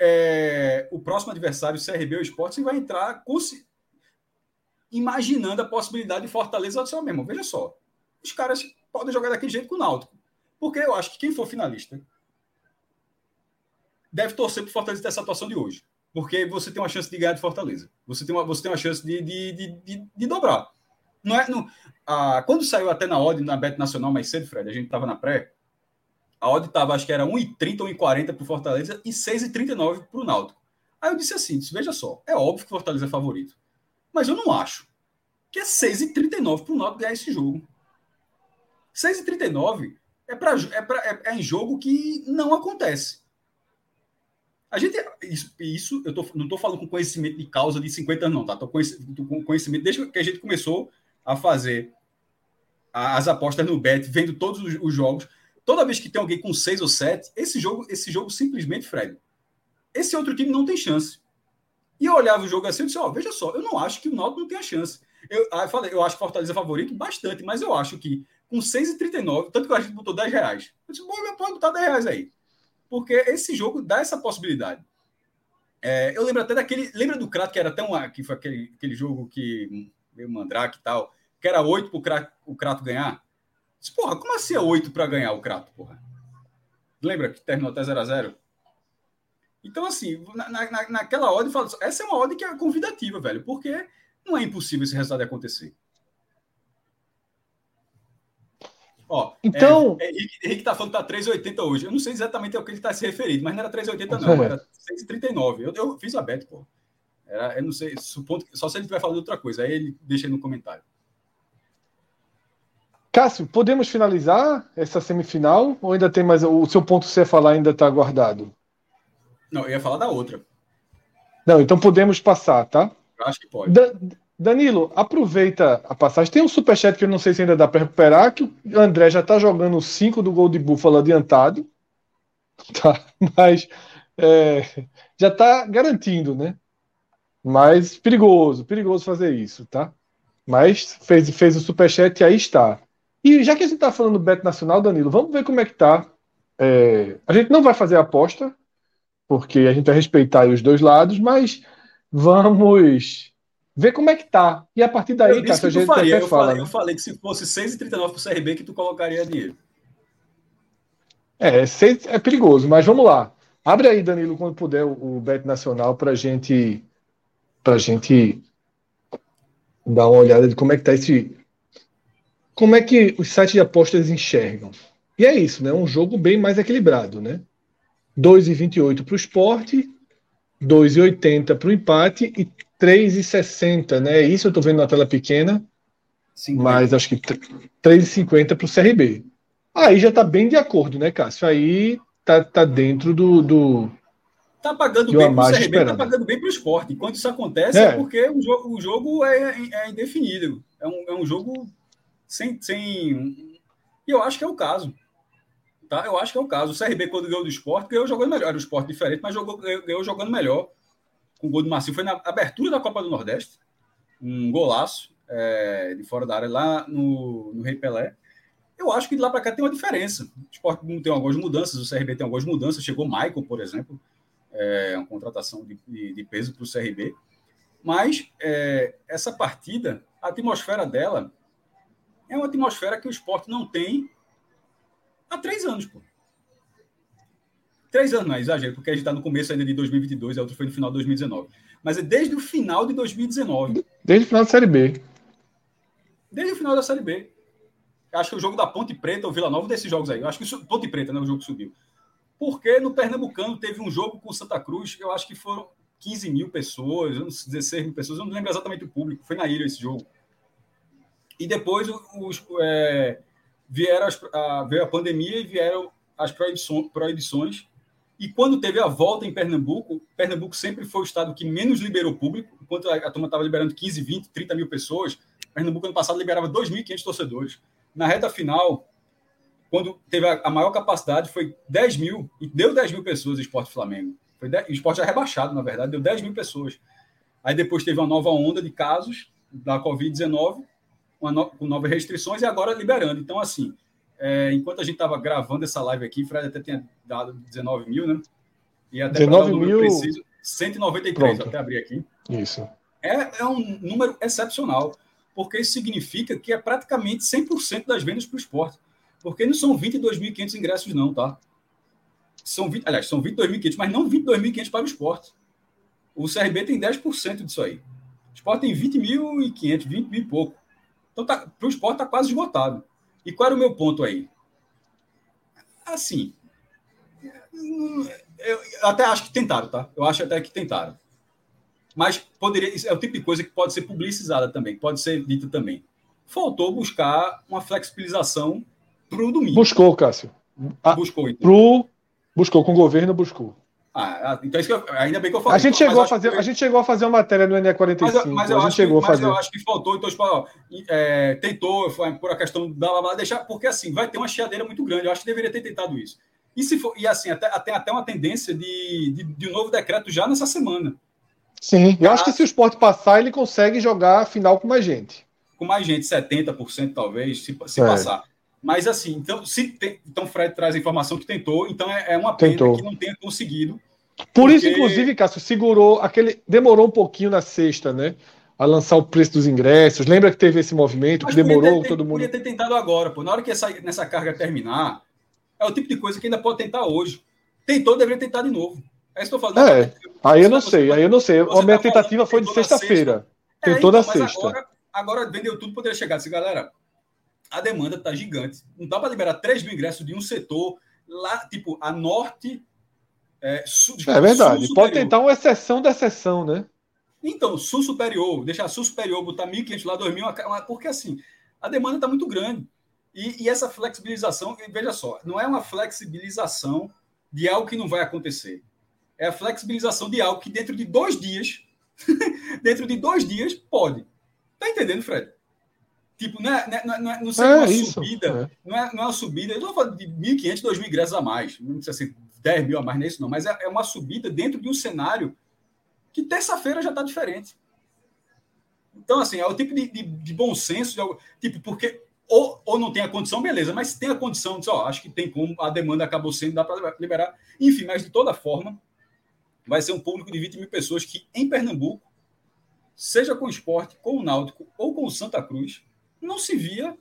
é, o próximo adversário, o CRB ou o Sport, vai entrar com, imaginando a possibilidade de Fortaleza seu mesmo. Veja só, os caras podem jogar daquele jeito com o Náutico. Porque eu acho que quem for finalista deve torcer para o Fortaleza ter essa atuação de hoje. Porque você tem uma chance de ganhar de Fortaleza. Você tem uma, você tem uma chance de, de, de, de, de dobrar. Não é, não, ah, quando saiu até na odd, na Bet Nacional mais cedo, Fred, a gente estava na pré, a odd estava, acho que era 1,30 ou 1,40 para o Fortaleza e 6,39 para o Náutico. Aí eu disse assim, veja só, é óbvio que o Fortaleza é favorito. Mas eu não acho que é 6,39 para o Náutico ganhar esse jogo. 6,39 é, pra, é, pra, é, é em jogo que não acontece. A gente. Isso, isso eu tô, não estou falando com conhecimento de causa de 50 anos, não, tá? Tô com conhecimento desde que a gente começou a fazer as apostas no Bet, vendo todos os, os, jogos. Toda vez que tem alguém com 6 ou 7, esse jogo, esse jogo simplesmente, Fred, esse outro time não tem chance. E eu olhava o jogo assim e disse: Ó, oh, veja só, eu não acho que o Náutico não tenha chance. Eu, eu falei, eu acho Fortaleza é favorito bastante, mas eu acho que com 6,39, tanto que a gente botou 10 reais. Eu disse, bom, pode botar 10 reais aí. Porque esse jogo dá essa possibilidade. É, eu lembro até daquele. Lembra do Crato, que era tão. que foi aquele, aquele jogo que veio Mandrake e tal, que era 8 para o Crato, ganhar? disse, porra, como assim é 8 para ganhar o Crato, porra? Lembra que terminou até 0 a 0 Então, assim, na, na, naquela ordem, essa é uma ordem que é convidativa, velho, porque não é impossível esse resultado acontecer. Ó, então. É, Henrique, Henrique tá falando que tá 3,80 hoje. Eu não sei exatamente ao que ele está se referindo, mas não era 3,80, não, era 6,39. Eu, eu fiz a bet, pô. Era, eu não sei, supondo, só se ele estiver falando outra coisa, aí ele deixa aí no comentário. Cássio, podemos finalizar essa semifinal? Ou ainda tem mais. O seu ponto C falar ainda está guardado? Não, eu ia falar da outra. Não, então podemos passar, tá? Eu acho que pode. Da, Danilo, aproveita a passagem. Tem um superchat que eu não sei se ainda dá para recuperar, que o André já está jogando 5 do gol de Búfalo adiantado. *laughs* Tá, mas é, já está garantindo, né? Mas perigoso, perigoso fazer isso, tá? Mas fez, fez o superchat e aí está. E já que a gente está falando do Beto Nacional, Danilo, vamos ver como é que tá. É, a gente não vai fazer a aposta, porque a gente vai respeitar os dois lados, mas vamos ver como é que tá. E a partir daí, cara, a gente faria. até eu fala. Falei, né? Eu falei que se fosse 6,39 pro CRB, que tu colocaria dinheiro. É, é perigoso, mas vamos lá. Abre aí, Danilo, quando puder, o, o Bet Nacional pra gente pra gente dar uma olhada de como é que tá esse como é que os sites de apostas enxergam. E é isso, né? Um jogo bem mais equilibrado, né? 2,28 para o esporte, 2,80 para o empate e 3,60, né? Isso eu estou vendo na tela pequena, 50. mas acho que 3,50 para o CRB. Aí já está bem de acordo, né, Cássio? Aí tá, tá dentro do, do, Tá pagando bem para o CRB, tá pagando bem para o esporte. Quando isso acontece é, é porque o jogo, o jogo é, é, indefinido. É um, é um jogo sem, sem. E eu acho que é o caso. Tá? Eu acho que é o caso. O CRB, quando ganhou do esporte, ganhou jogando melhor. Era um esporte diferente, mas jogou, ganhou jogando melhor. Com o gol do Marcinho. Foi na abertura da Copa do Nordeste. Um golaço é, de fora da área lá no, no Rei Pelé. Eu acho que de lá para cá tem uma diferença. O esporte tem algumas mudanças, o CRB tem algumas mudanças. Chegou Michael, por exemplo é, uma contratação de, de, de peso para o CRB. Mas é, essa partida, a atmosfera dela é uma atmosfera que o esporte não tem há três anos. Pô. Três anos, não é exagero, porque a gente está no começo ainda de 2022, a outra foi no final de 2019. Mas é desde o final de 2019. Desde o final da Série B. Desde o final da Série B. Acho que o jogo da Ponte Preta, o Vila Nova, desses jogos aí. Acho que Ponte Preta, né? O jogo que subiu. Porque no Pernambucano teve um jogo com Santa Cruz, eu acho que foram 15 mil pessoas, 16 mil pessoas, eu não lembro exatamente o público, foi na ilha esse jogo. E depois os, é, vieram as, a, veio a pandemia e vieram as proibições, proibições. E quando teve a volta em Pernambuco, Pernambuco sempre foi o estado que menos liberou público, enquanto a, a turma estava liberando 15, 20, 30 mil pessoas, Pernambuco ano passado liberava 2.500 torcedores. Na reta final, quando teve a, a, maior capacidade, foi 10 mil, e deu 10 mil pessoas o Esporte Flamengo. Foi 10, o esporte já rebaixado, na verdade, deu 10 mil pessoas. Aí depois teve uma nova onda de casos da Covid-19, no, com novas restrições, e agora liberando. Então, assim, é, enquanto a gente estava gravando essa live aqui, Fred até tinha dado 19 mil, né? E até 19 mil... preciso, 193, Pronto. até abrir aqui. Isso. É, é um número excepcional, porque isso significa que é praticamente 100% das vendas para o esporte. Porque não são 22.500 ingressos, não, tá? São 20, aliás, são 22.500, mas não 22.500 para o esporte. O CRB tem 10% disso aí. O esporte tem 20.500, 20 mil e pouco. Então, tá, para o esporte está quase esgotado. E qual era o meu ponto aí? Assim, eu até acho que tentaram, tá? Eu acho até que tentaram. Mas poderia, é o tipo de coisa que pode ser publicizada também, pode ser dita também. Faltou buscar uma flexibilização para o domingo. Buscou, Cássio. Buscou, então. Pro, buscou, com o governo buscou. Ah, ah então isso eu, ainda bem que eu falei. A gente, chegou a, fazer, a gente chegou a fazer uma matéria no NE45. Mas, mas, eu, a gente chegou que, a fazer. eu acho que faltou, então, tipo, ó, é, tentou, foi por a questão da blá, deixar, porque assim, vai ter uma chiadeira muito grande. Eu acho que deveria ter tentado isso. E, se for, e assim, até, até, até uma tendência de, de, de um novo decreto já nessa semana. Sim, eu ah, acho que se o esporte passar, ele consegue jogar a final com mais gente. Com mais gente, 70% talvez, se, se é. passar. Mas assim, então, se tem, então Fred traz a informação que tentou, então é, é uma pena tentou. que não tenha conseguido. Por porque... isso, inclusive, Cássio, segurou aquele. Demorou um pouquinho na sexta, né? A lançar o preço dos ingressos. Lembra que teve esse movimento Mas que demorou ter, todo mundo. Podia ter tentado agora, pô. Na hora que essa, nessa carga terminar, é o tipo de coisa que ainda pode tentar hoje. Tentou, deveria tentar de novo. É isso que eu tô falando. É, aí eu não sei, aí eu não sei. A minha tá tentativa foi de sexta-feira. É, tentou então, na sexta. Agora, agora vendeu tudo, poderia chegar assim, galera a demanda está gigante. Não dá para liberar 3 mil ingressos de um setor lá, tipo, a norte. É, sul, é verdade. Pode tentar uma exceção da exceção, né? Então, sul superior, deixar sul superior, botar 1.500 lá, 2.000, porque assim, a demanda está muito grande. E, e, essa flexibilização, veja só, não é uma flexibilização de algo que não vai acontecer. É a flexibilização de algo que dentro de dois dias, *laughs* dentro de dois dias, pode. Tá entendendo, Fred? Tipo, não, é, não, é, não, é, não seria é uma isso, subida, é. Não, é, não é uma subida, eu vou falar de 1.500, 2.000 ingressos a mais, não precisa ser 10 mil a mais, nisso não, mas é, é uma subida dentro de um cenário que terça-feira já está diferente. Então, assim, é o tipo de, de, de bom senso, de, tipo, porque ou, ou não tem a condição, beleza, mas tem a condição, diz, ó, acho que tem como, a demanda acabou sendo, dá para liberar. Enfim, mas de toda forma, vai ser um público de 20 mil pessoas que em Pernambuco, seja com o esporte, com o Náutico ou com o Santa Cruz, não se via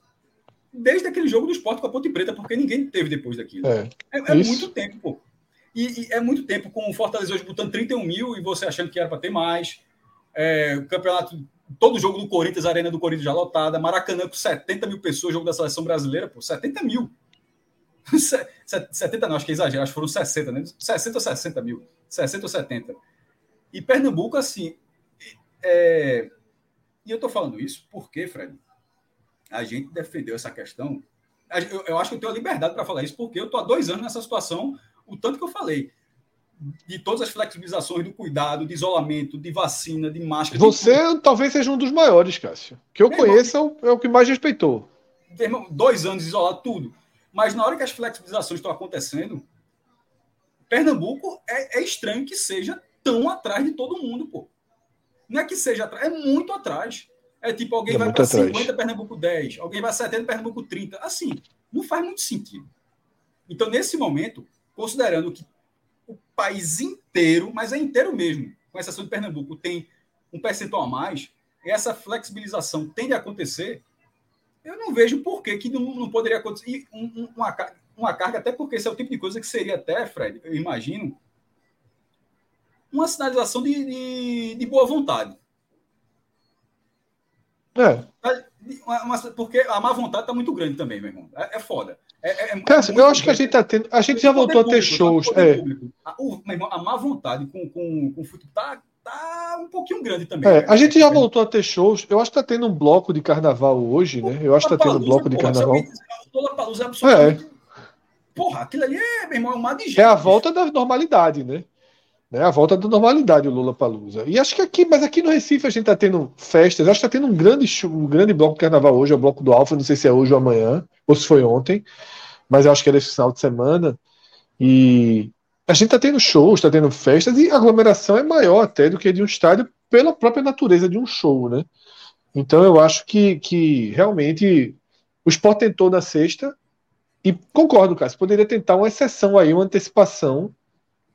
desde aquele jogo do esporte com a Ponte Preta, porque ninguém teve depois daquilo. É, é, é muito tempo, pô. E, e, é muito tempo com o Fortaleza hoje botando 31 mil e você achando que era para ter mais. É, campeonato todo jogo do Corinthians, arena do Corinthians já lotada, Maracanã com 70 mil pessoas, jogo da seleção brasileira, pô, 70 mil. *laughs* 70 não, acho que é exagero, acho que foram 60, né? 60 ou 60 mil. 60 ou 70. E Pernambuco, assim. É... E eu tô falando isso porque, Fred, a gente defendeu essa questão. Eu, eu acho que eu tenho a liberdade para falar isso, porque eu tô há dois anos nessa situação, o tanto que eu falei de todas as flexibilizações do cuidado, de isolamento, de vacina, de máscara. Você de talvez seja um dos maiores, Cássio. Que eu conheço irmão, é o que mais respeitou. Irmão, dois anos isolado, tudo. Mas na hora que as flexibilizações estão acontecendo, Pernambuco é, é estranho que seja tão atrás de todo mundo, pô. Não é que seja atrás, é muito atrás. É tipo, alguém é vai para 50, Pernambuco 10, alguém vai 70, Pernambuco 30. Assim, não faz muito sentido. Então, nesse momento, considerando que o país inteiro, mas é inteiro mesmo, com exceção de Pernambuco, tem um percentual a mais, essa flexibilização tende a acontecer, eu não vejo por que, que não, não poderia acontecer. Um, uma, uma carga, até porque esse é o tipo de coisa que seria até, Fred, eu imagino, uma sinalização de, de, de boa vontade. É. Porque a má vontade está muito grande também, meu irmão. É, é foda. É, é, é Cássio, eu acho que a gente tá tendo. A gente já voltou público, a ter shows. É. A, o, irmão, a má vontade com, com, com o futebol tá, tá um pouquinho grande também. É, a gente já voltou a ter shows. Eu acho que tá tendo um bloco de carnaval hoje, né? Eu acho que tá tendo um bloco de carnaval. Lollapalooza é absolutamente. Porra, aquilo ali é, meu irmão, é um de. É a volta da normalidade, né? Né, a volta da normalidade, o Lula Palusa. E acho que aqui, mas aqui no Recife a gente está tendo festas, acho que está tendo um grande, um grande bloco de carnaval hoje, é o bloco do Alfa, não sei se é hoje ou amanhã, ou se foi ontem, mas acho que é esse final de semana. E a gente está tendo shows, está tendo festas, e a aglomeração é maior até do que de um estádio pela própria natureza de um show, né? Então eu acho que, que realmente o Sport tentou na sexta, e concordo, Cássio, poderia tentar uma exceção aí, uma antecipação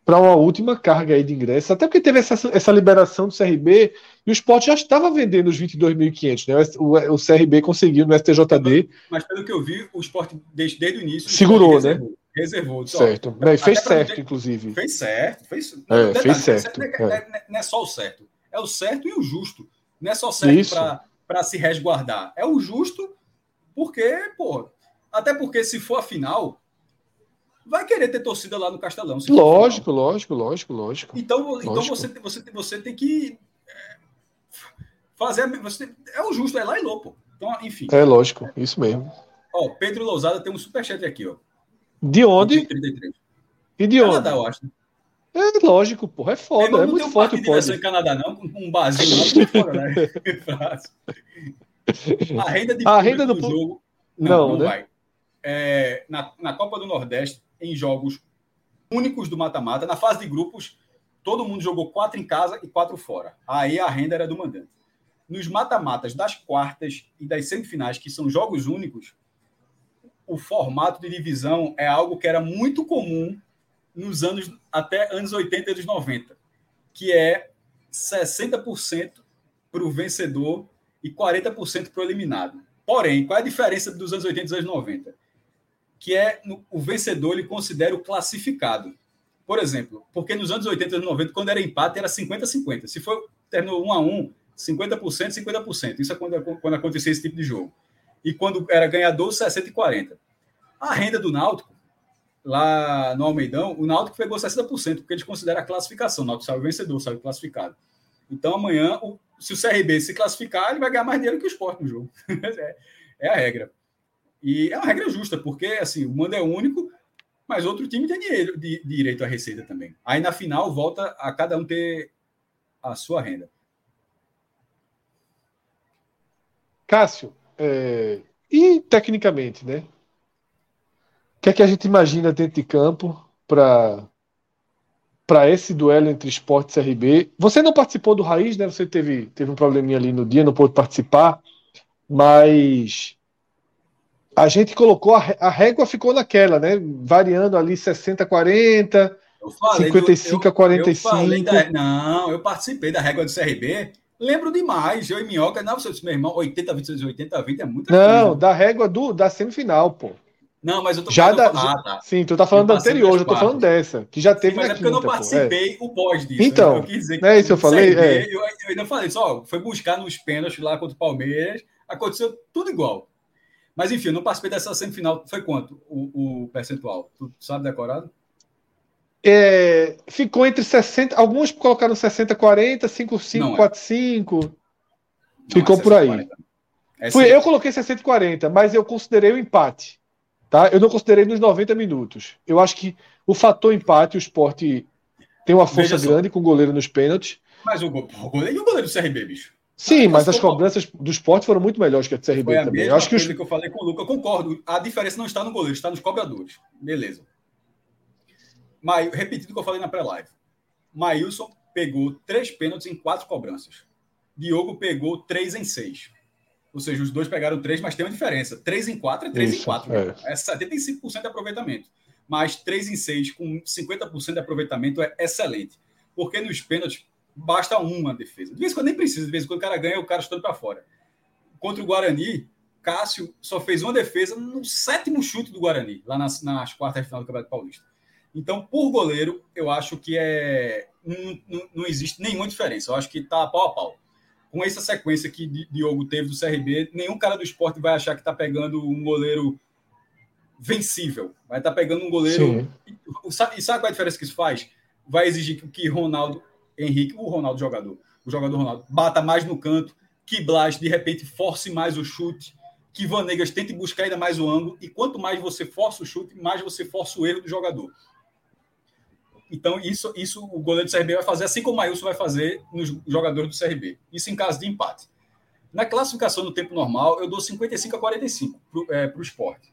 para uma última carga aí de ingressos, até porque teve essa, essa liberação do CRB e o Sport já estava vendendo os 22.500, né? O, o, CRB conseguiu no STJD. Mas pelo que eu vi, o Sport desde, desde o início segurou, né? Reservou. Certo. Não, fez certo, inclusive. Fez certo. Fez, é, detalhe, fez certo. Não é, é. não é, só o certo. É o certo e o justo. Não é só certo para se resguardar. É o justo porque, pô. Até porque se for a final, vai querer ter torcida lá no Castelão. Lógico, lógico, lógico, lógico. Então, então lógico. então você, você, você tem que é, fazer. Você, é o justo, é lá e louco. Então, enfim. É lógico, isso mesmo. Ó, Pedro Lousada tem um superchat aqui, ó. De onde? E de Canadá, onde? acho. Né? É lógico, porra, é foda, é muito forte o pode. em Canadá não, com um barzinho lá fora, né? *laughs* A renda de a renda do, do jogo não, não, não né? vai. É, na, na Copa do Nordeste, em jogos únicos do mata-mata. Na fase de grupos, todo mundo jogou quatro em casa e quatro fora. Aí a renda era do mandante. Nos mata-matas das quartas e das semifinais, que são jogos únicos, o formato de divisão é algo que era muito comum nos anos até anos 80 e anos 90, que é 60% para o vencedor e 40% para o eliminado. Porém, qual é a diferença dos anos 80 e anos 90? Que é o vencedor ele considera o classificado. Por exemplo, porque nos anos 80 e 90, quando era empate, era 50-50. Se for terminou 1 a 1 50%, 50%. Isso é quando, quando acontecia esse tipo de jogo. E quando era ganhador, 60 e 40. A renda do Náutico, lá no Almeidão, o Náutico pegou 60%, porque eles consideram a classificação. O Náutico saiu vencedor, saiu classificado. Então, amanhã, se o CRB se classificar, ele vai ganhar mais dinheiro que o esporte no jogo. *laughs* é, é a regra. E é uma regra justa, porque assim, o mando é único, mas outro time tem dinheiro, de, direito à receita também. Aí na final volta a cada um ter a sua renda. Cássio, é... e tecnicamente, né? O que é que a gente imagina dentro de campo para para esse duelo entre esporte e CRB? Você não participou do Raiz, né? Você teve, teve um probleminha ali no dia, não pôde participar, mas a gente colocou, a, régua ficou naquela, né? Variando ali 60 40, 55 a 45. Eu da, não, eu participei da régua do CRB. Lembro demais, eu e Minhoca, não, disse, meu irmão, 80, 20, 80, 20 é muito Não, coisa. da régua do, da semifinal, pô. Não, mas eu tô já falando. da, ah, tá. Sim, tu tá falando Eu da anterior, eu tô falando dessa, que já Sim, teve mas na é porque eu não quinta, pô, é. participei o pós disso. Então, eu quis dizer é isso, eu falei, é. Eu, eu ainda falei só, foi buscar nos pênaltis lá contra o Palmeiras, aconteceu tudo igual. Mas enfim, eu não participei dessa semifinal. Foi quanto o, o percentual? Tu sabe decorado? É, ficou entre 60, alguns colocaram 60, 40, 5, 5, Não é. 4, 5. Não, Ficou é por aí. 60, 40. É Fui, eu coloquei 60 e 40, mas eu considerei o empate. Tá? Eu não considerei nos 90 minutos. Eu acho que o fator empate, o esporte tem uma força grande com o goleiro nos pênaltis. Mas o, go- o goleiro, e o goleiro do CRB, bicho? Sim, mas mas as cobranças do esporte foram muito melhores que a do CRB Foi a também. Eu mesma acho que os, que eu falei com o Luca. Eu concordo. A diferença não está no goleiro, está nos cobradores. Beleza. Maio, repetindo o que eu falei na pré-live. Maílson pegou três pênaltis em quatro cobranças. Diogo pegou três em seis. Ou seja, os dois pegaram três, mas tem uma diferença. Três em quatro é três em Isso, quatro. é. né? É 75% de aproveitamento. Mas três em seis com 50% de aproveitamento é excelente. Porque nos pênaltis basta uma defesa. De vez em quando nem precisa. De vez em quando o cara ganha, o cara chutando para fora. Contra o Guarani, Cássio só fez uma defesa no sétimo chute do Guarani, lá nas, nas quartas de final do Campeonato Paulista. Então, por goleiro, eu acho que é não, não, existe nenhuma diferença. Eu acho que está pau a pau. Com essa sequência que Di- Diogo teve do CRB, nenhum cara do esporte vai achar que está pegando um goleiro vencível. Vai estar pegando um goleiro. E sabe, sabe qual é a diferença que isso faz? Vai exigir que Ronaldo, Henrique, o Ronaldo jogador, o jogador Ronaldo, bata mais no canto, que Blas de repente force mais o chute, que Vanegas tente buscar ainda mais o ângulo, e quanto mais você força o chute, mais você força o erro do jogador. Então, isso, isso o goleiro do CRB vai fazer, assim como o Maílson vai fazer nos jogadores do CRB. Isso em caso de empate. Na classificação no tempo normal, eu dou 55 a 45 para o esporte.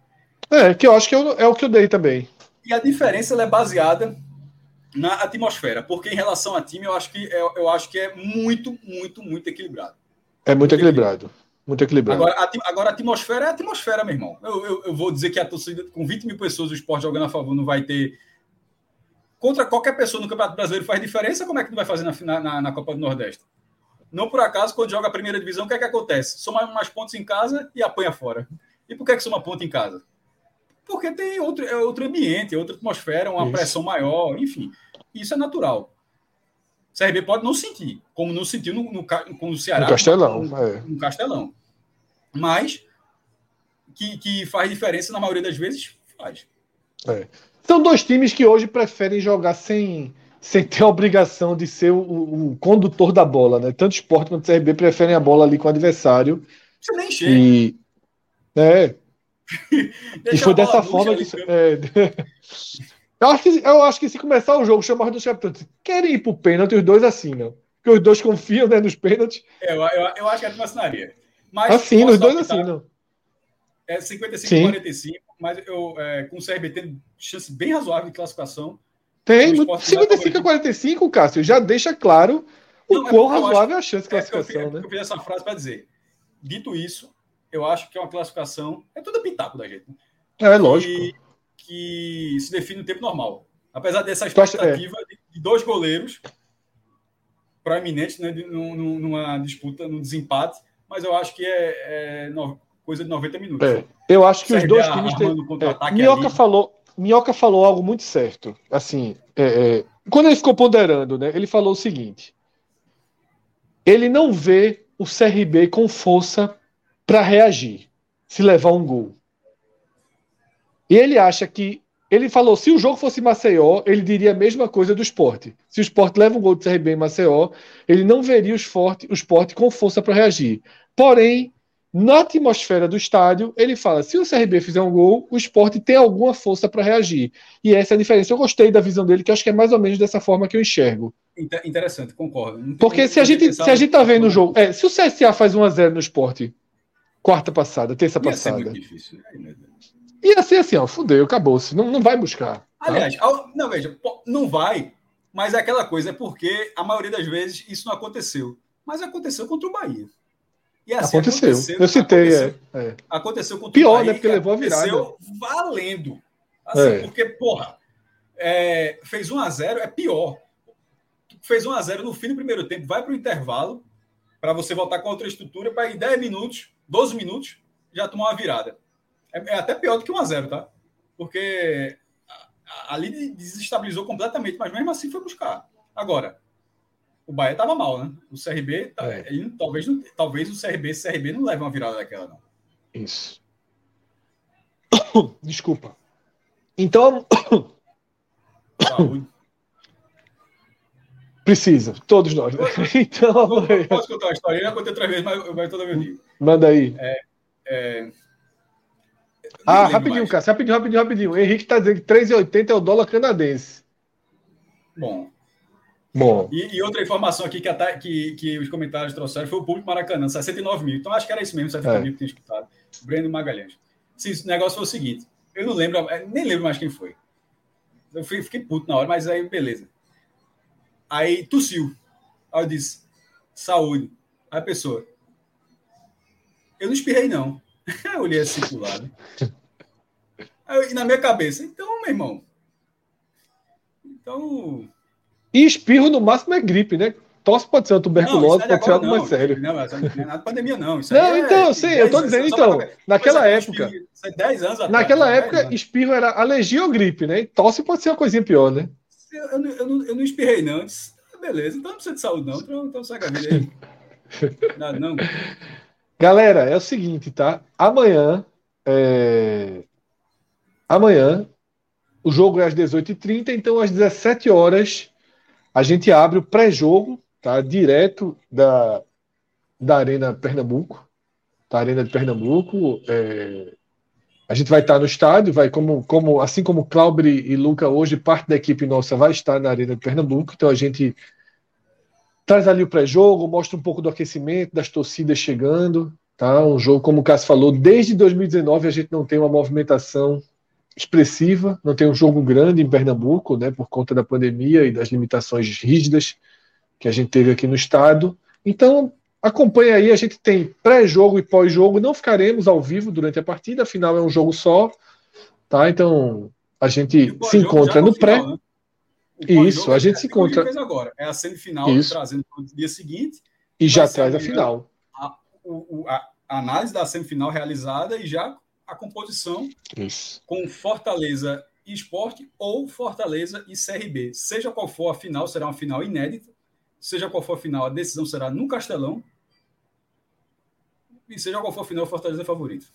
É, que eu acho que é o, é o que eu dei também. E a diferença ela é baseada na atmosfera, porque em relação a time, eu acho que é, eu acho que é muito, muito, muito equilibrado. É muito equilibrado. Muito equilibrado. Agora, a, agora a atmosfera é a atmosfera, meu irmão. Eu, eu, eu vou dizer que a torcida, com 20 mil pessoas, o esporte jogando a favor, não vai ter. Contra qualquer pessoa no Campeonato Brasileiro faz diferença, como é que não vai fazer na, na, na Copa do Nordeste? Não por acaso, quando joga a primeira divisão, o que é que acontece? Soma mais pontos em casa e apanha fora. E por que, é que soma ponto em casa? Porque tem outro, é outro ambiente, é outra atmosfera, uma Isso. pressão maior, enfim. Isso é natural. O CRB pode não sentir, como não sentiu no, no, com o Ceará. No Castelão, no- é. no Castelão. Mas que, que faz diferença na maioria das vezes, faz. São dois times que hoje preferem jogar sem, sem ter a obrigação de ser o, o condutor da bola, né? Tanto o Sport quanto o CRB preferem a bola ali com o adversário. Você nem chega. E, é, *laughs* e foi a dessa forma que. é, *laughs* eu, acho que eu acho que se começar o jogo, chamar os dois capitães, querem ir pro pênalti, os dois assinam. Porque os dois confiam né, nos pênaltis. É, eu, eu, eu acho que é de assinaria. Mas Assinam, posso os dois optar- assinam. É 55 Sim. 45, mas eu, é, com o CRB tendo chance bem razoável de classificação. Tem, O no Sport 55 a 45, Cássio, já deixa claro o Não, é quão razoável é a chance de É, classificação, eu, né? eu fiz essa frase para dizer. Dito isso, eu acho que é uma classificação. É tudo pitaco da gente. né? É lógico. Que, que se define no tempo normal. Apesar dessa Tu acha- expectativa de, dois goleiros proeminentes né, numa disputa, num desempate, mas eu acho que é, é coisa de 90 minutos. É, eu acho que os CRB dois times têm. contra-ataque Minhoca ali. falou, Minhoca falou algo muito certo. Assim, é, é, quando ele ficou ponderando, né, ele falou o seguinte: ele não vê o CRB com força para reagir se levar um gol. E ele acha que ele falou, se o jogo fosse Maceió, ele diria a mesma coisa do esporte. Se o esporte leva um gol do CRB em Maceió, ele não veria o esporte, o esporte com força para reagir. Porém, na atmosfera do estádio, ele fala: se o CRB fizer um gol, o esporte tem alguma força para reagir. E essa é a diferença. Eu gostei da visão dele, que acho que é mais ou menos dessa forma que eu enxergo. Inter- Interessante, concordo. Porque se a gente, se a gente tá vendo o jogo. É, se o CSA faz 1x0 no esporte, quarta passada, terça Ia ser passada, muito difícil. Ai, meu Deus. ia ser assim, ó, fudeu, acabou-se. Não, não vai buscar. tá? Aliás, ao- não, veja, não vai, mas é aquela coisa, é porque a maioria das vezes isso não aconteceu. Mas aconteceu contra o Bahia. E assim, aconteceu. Eu citei, aconteceu, é, é. aconteceu contra Pior, o Bahia. né, porque e levou a virada. aconteceu valendo. Assim, É. porque, porra, é, fez 1x0, é pior. Fez 1x0 no fim do primeiro tempo, vai para o intervalo, para você voltar com outra estrutura, para em 10 minutos, 12 minutos, já tomar uma virada. É, é até pior do que 1x0, tá? Porque ali desestabilizou completamente, mas mesmo assim foi buscar. Agora, o Bahia estava mal, né? O CRB, tá, é. ele, talvez, talvez o CRB, CRB não leve uma virada daquela, não. Isso. *coughs* Desculpa. Então. Saúde. *coughs* Precisa, todos nós. Né? *laughs* Então, eu posso contar uma história? Eu já contei outra vez, mas, mas toda vez digo. Manda aí. É, é... Ah, rapidinho, cara. Rapidinho, rapidinho, rapidinho. O Henrique está dizendo que 3,80 é o dólar canadense. Bom. Bom. E, e outra informação aqui que, a, que, que, os comentários trouxeram foi o público Maracanã, 69 mil. Então acho que era isso mesmo, 70 é. mil que tinha escutado. Breno Magalhães. Sim, o negócio foi o seguinte: eu não lembro, nem lembro mais quem foi. Eu fiquei puto na hora, mas aí beleza. Aí tossiu. Aí eu disse, saúde. Aí a pessoa, eu não espirrei, não. *laughs* eu olhei assim pro lado. Aí, e na minha cabeça, então, meu irmão. Então. E espirro no máximo é gripe, né? Tosse pode ser uma tuberculose, não, pode ser algo mais sério. Não, não é nada de pandemia, não. Isso não, então, é, sim, eu tô dizendo, então, naquela época. Isso é 10 anos atrás. Naquela época, espirro era alergia ou gripe, né? E tosse pode ser uma coisinha pior, né? Eu, eu, eu, não, eu não espirrei, não. Disse, beleza, então não precisa de saúde, não. Então, então segue a vida aí. Nada, *laughs* não. Galera, é o seguinte, tá? Amanhã. É... Amanhã, o jogo é às 18h30, então às 17 horas a gente abre o pré-jogo, tá? Direto da, da Arena Pernambuco. Da Arena de Pernambuco. É... A gente vai estar no estádio, vai como, como assim como Claubre e Luca hoje, parte da equipe nossa vai estar na Arena de Pernambuco, então a gente traz ali o pré-jogo, mostra um pouco do aquecimento, das torcidas chegando, tá? Um jogo, como o Cássio falou, desde 2019 a gente não tem uma movimentação expressiva, não tem um jogo grande em Pernambuco, né, por conta da pandemia e das limitações rígidas que a gente teve aqui no estado. Então, acompanha aí, a gente tem pré-jogo e pós-jogo, não ficaremos ao vivo durante a partida, afinal é um jogo só, tá? Então, a gente se encontra no, pré. Final, né? Isso, a é gente se encontra. Agora. É a semifinal Isso. trazendo para o dia seguinte. E já traz a final. A, o, a, a análise da semifinal realizada e já a composição Isso. com Fortaleza e Esporte ou Fortaleza e CRB. Seja qual for a final, será uma final inédita. Seja qual for a final, a decisão será no Castelão. E seja qual for a final, Fortaleza é favorito.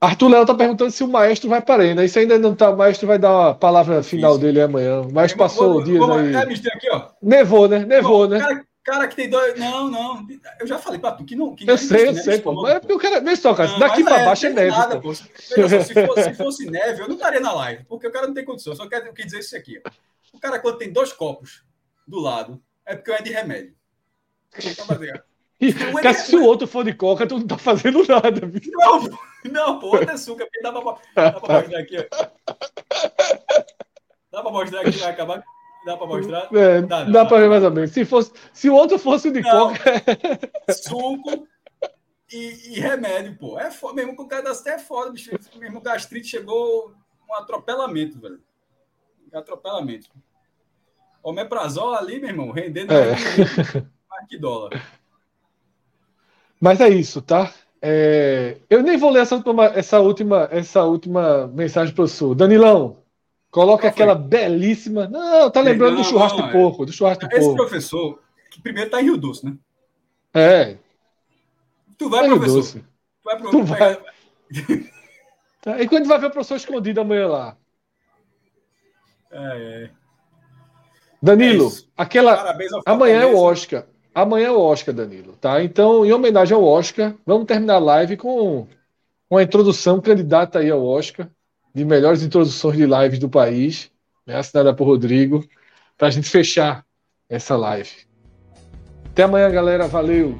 Arthur Léo está perguntando se o maestro vai para a arena. Isso ainda não tá. O maestro vai dar a palavra final Isso. dele amanhã. Mas passou o dia aí. É, aqui, ó. Nevou, né? Nevou, né? Cara, cara, que tem dois. Não, não. Eu já falei para tu que não. Que eu sei, eu sei, pô. Mas é porque o cara. Vê só, cara. Não, daqui para é, baixo é neve. Nada, pô. Só, se, fosse, se, *laughs* fosse, neve, eu não estaria na live. Porque o cara não tem condição. Eu só quero, dizer isso aqui. Ó. O cara, quando tem dois copos do lado, é porque é de remédio. Então, e, cara, se o outro for de coca, tu não tá fazendo nada. Não, não, pô, é açúcar, porque dá pra, dá pra mostrar aqui, ó. Dá pra mostrar aqui, vai acabar. Dá pra mostrar? É, dá, dá, dá pra ver mais ou menos. Se, fosse, se o outro fosse de não, coca. Suco e, e, remédio, pô. É foda, mesmo com o cara das é foda, bicho. Mesmo gastrite chegou um atropelamento, velho. Atropelamento. Omeprazol ali, meu irmão, rendendo é. mais que dólar. Mas é isso, tá? É, eu nem vou ler essa última, essa última, essa última mensagem para o Sul. Danilão, coloca aquela belíssima. Não, tá lembrando não, do churrasco não, de é. porco, do churrasco Esse porco. professor, que primeiro tá em Rio Doce, né? É. Tu vai, é professor. Doce. Tu vai pro tu vai. tá, e quando vai ver o professor escondido amanhã lá? É, é. Danilo, é aquela. Amanhã é o Oscar. Amanhã é o Oscar, Danilo, tá? Então, em homenagem ao Oscar, vamos terminar a live com uma introdução candidata aí ao Oscar, de melhores introduções de lives do país, né, assinada por Rodrigo, para a gente fechar essa live. Até amanhã, galera. Valeu!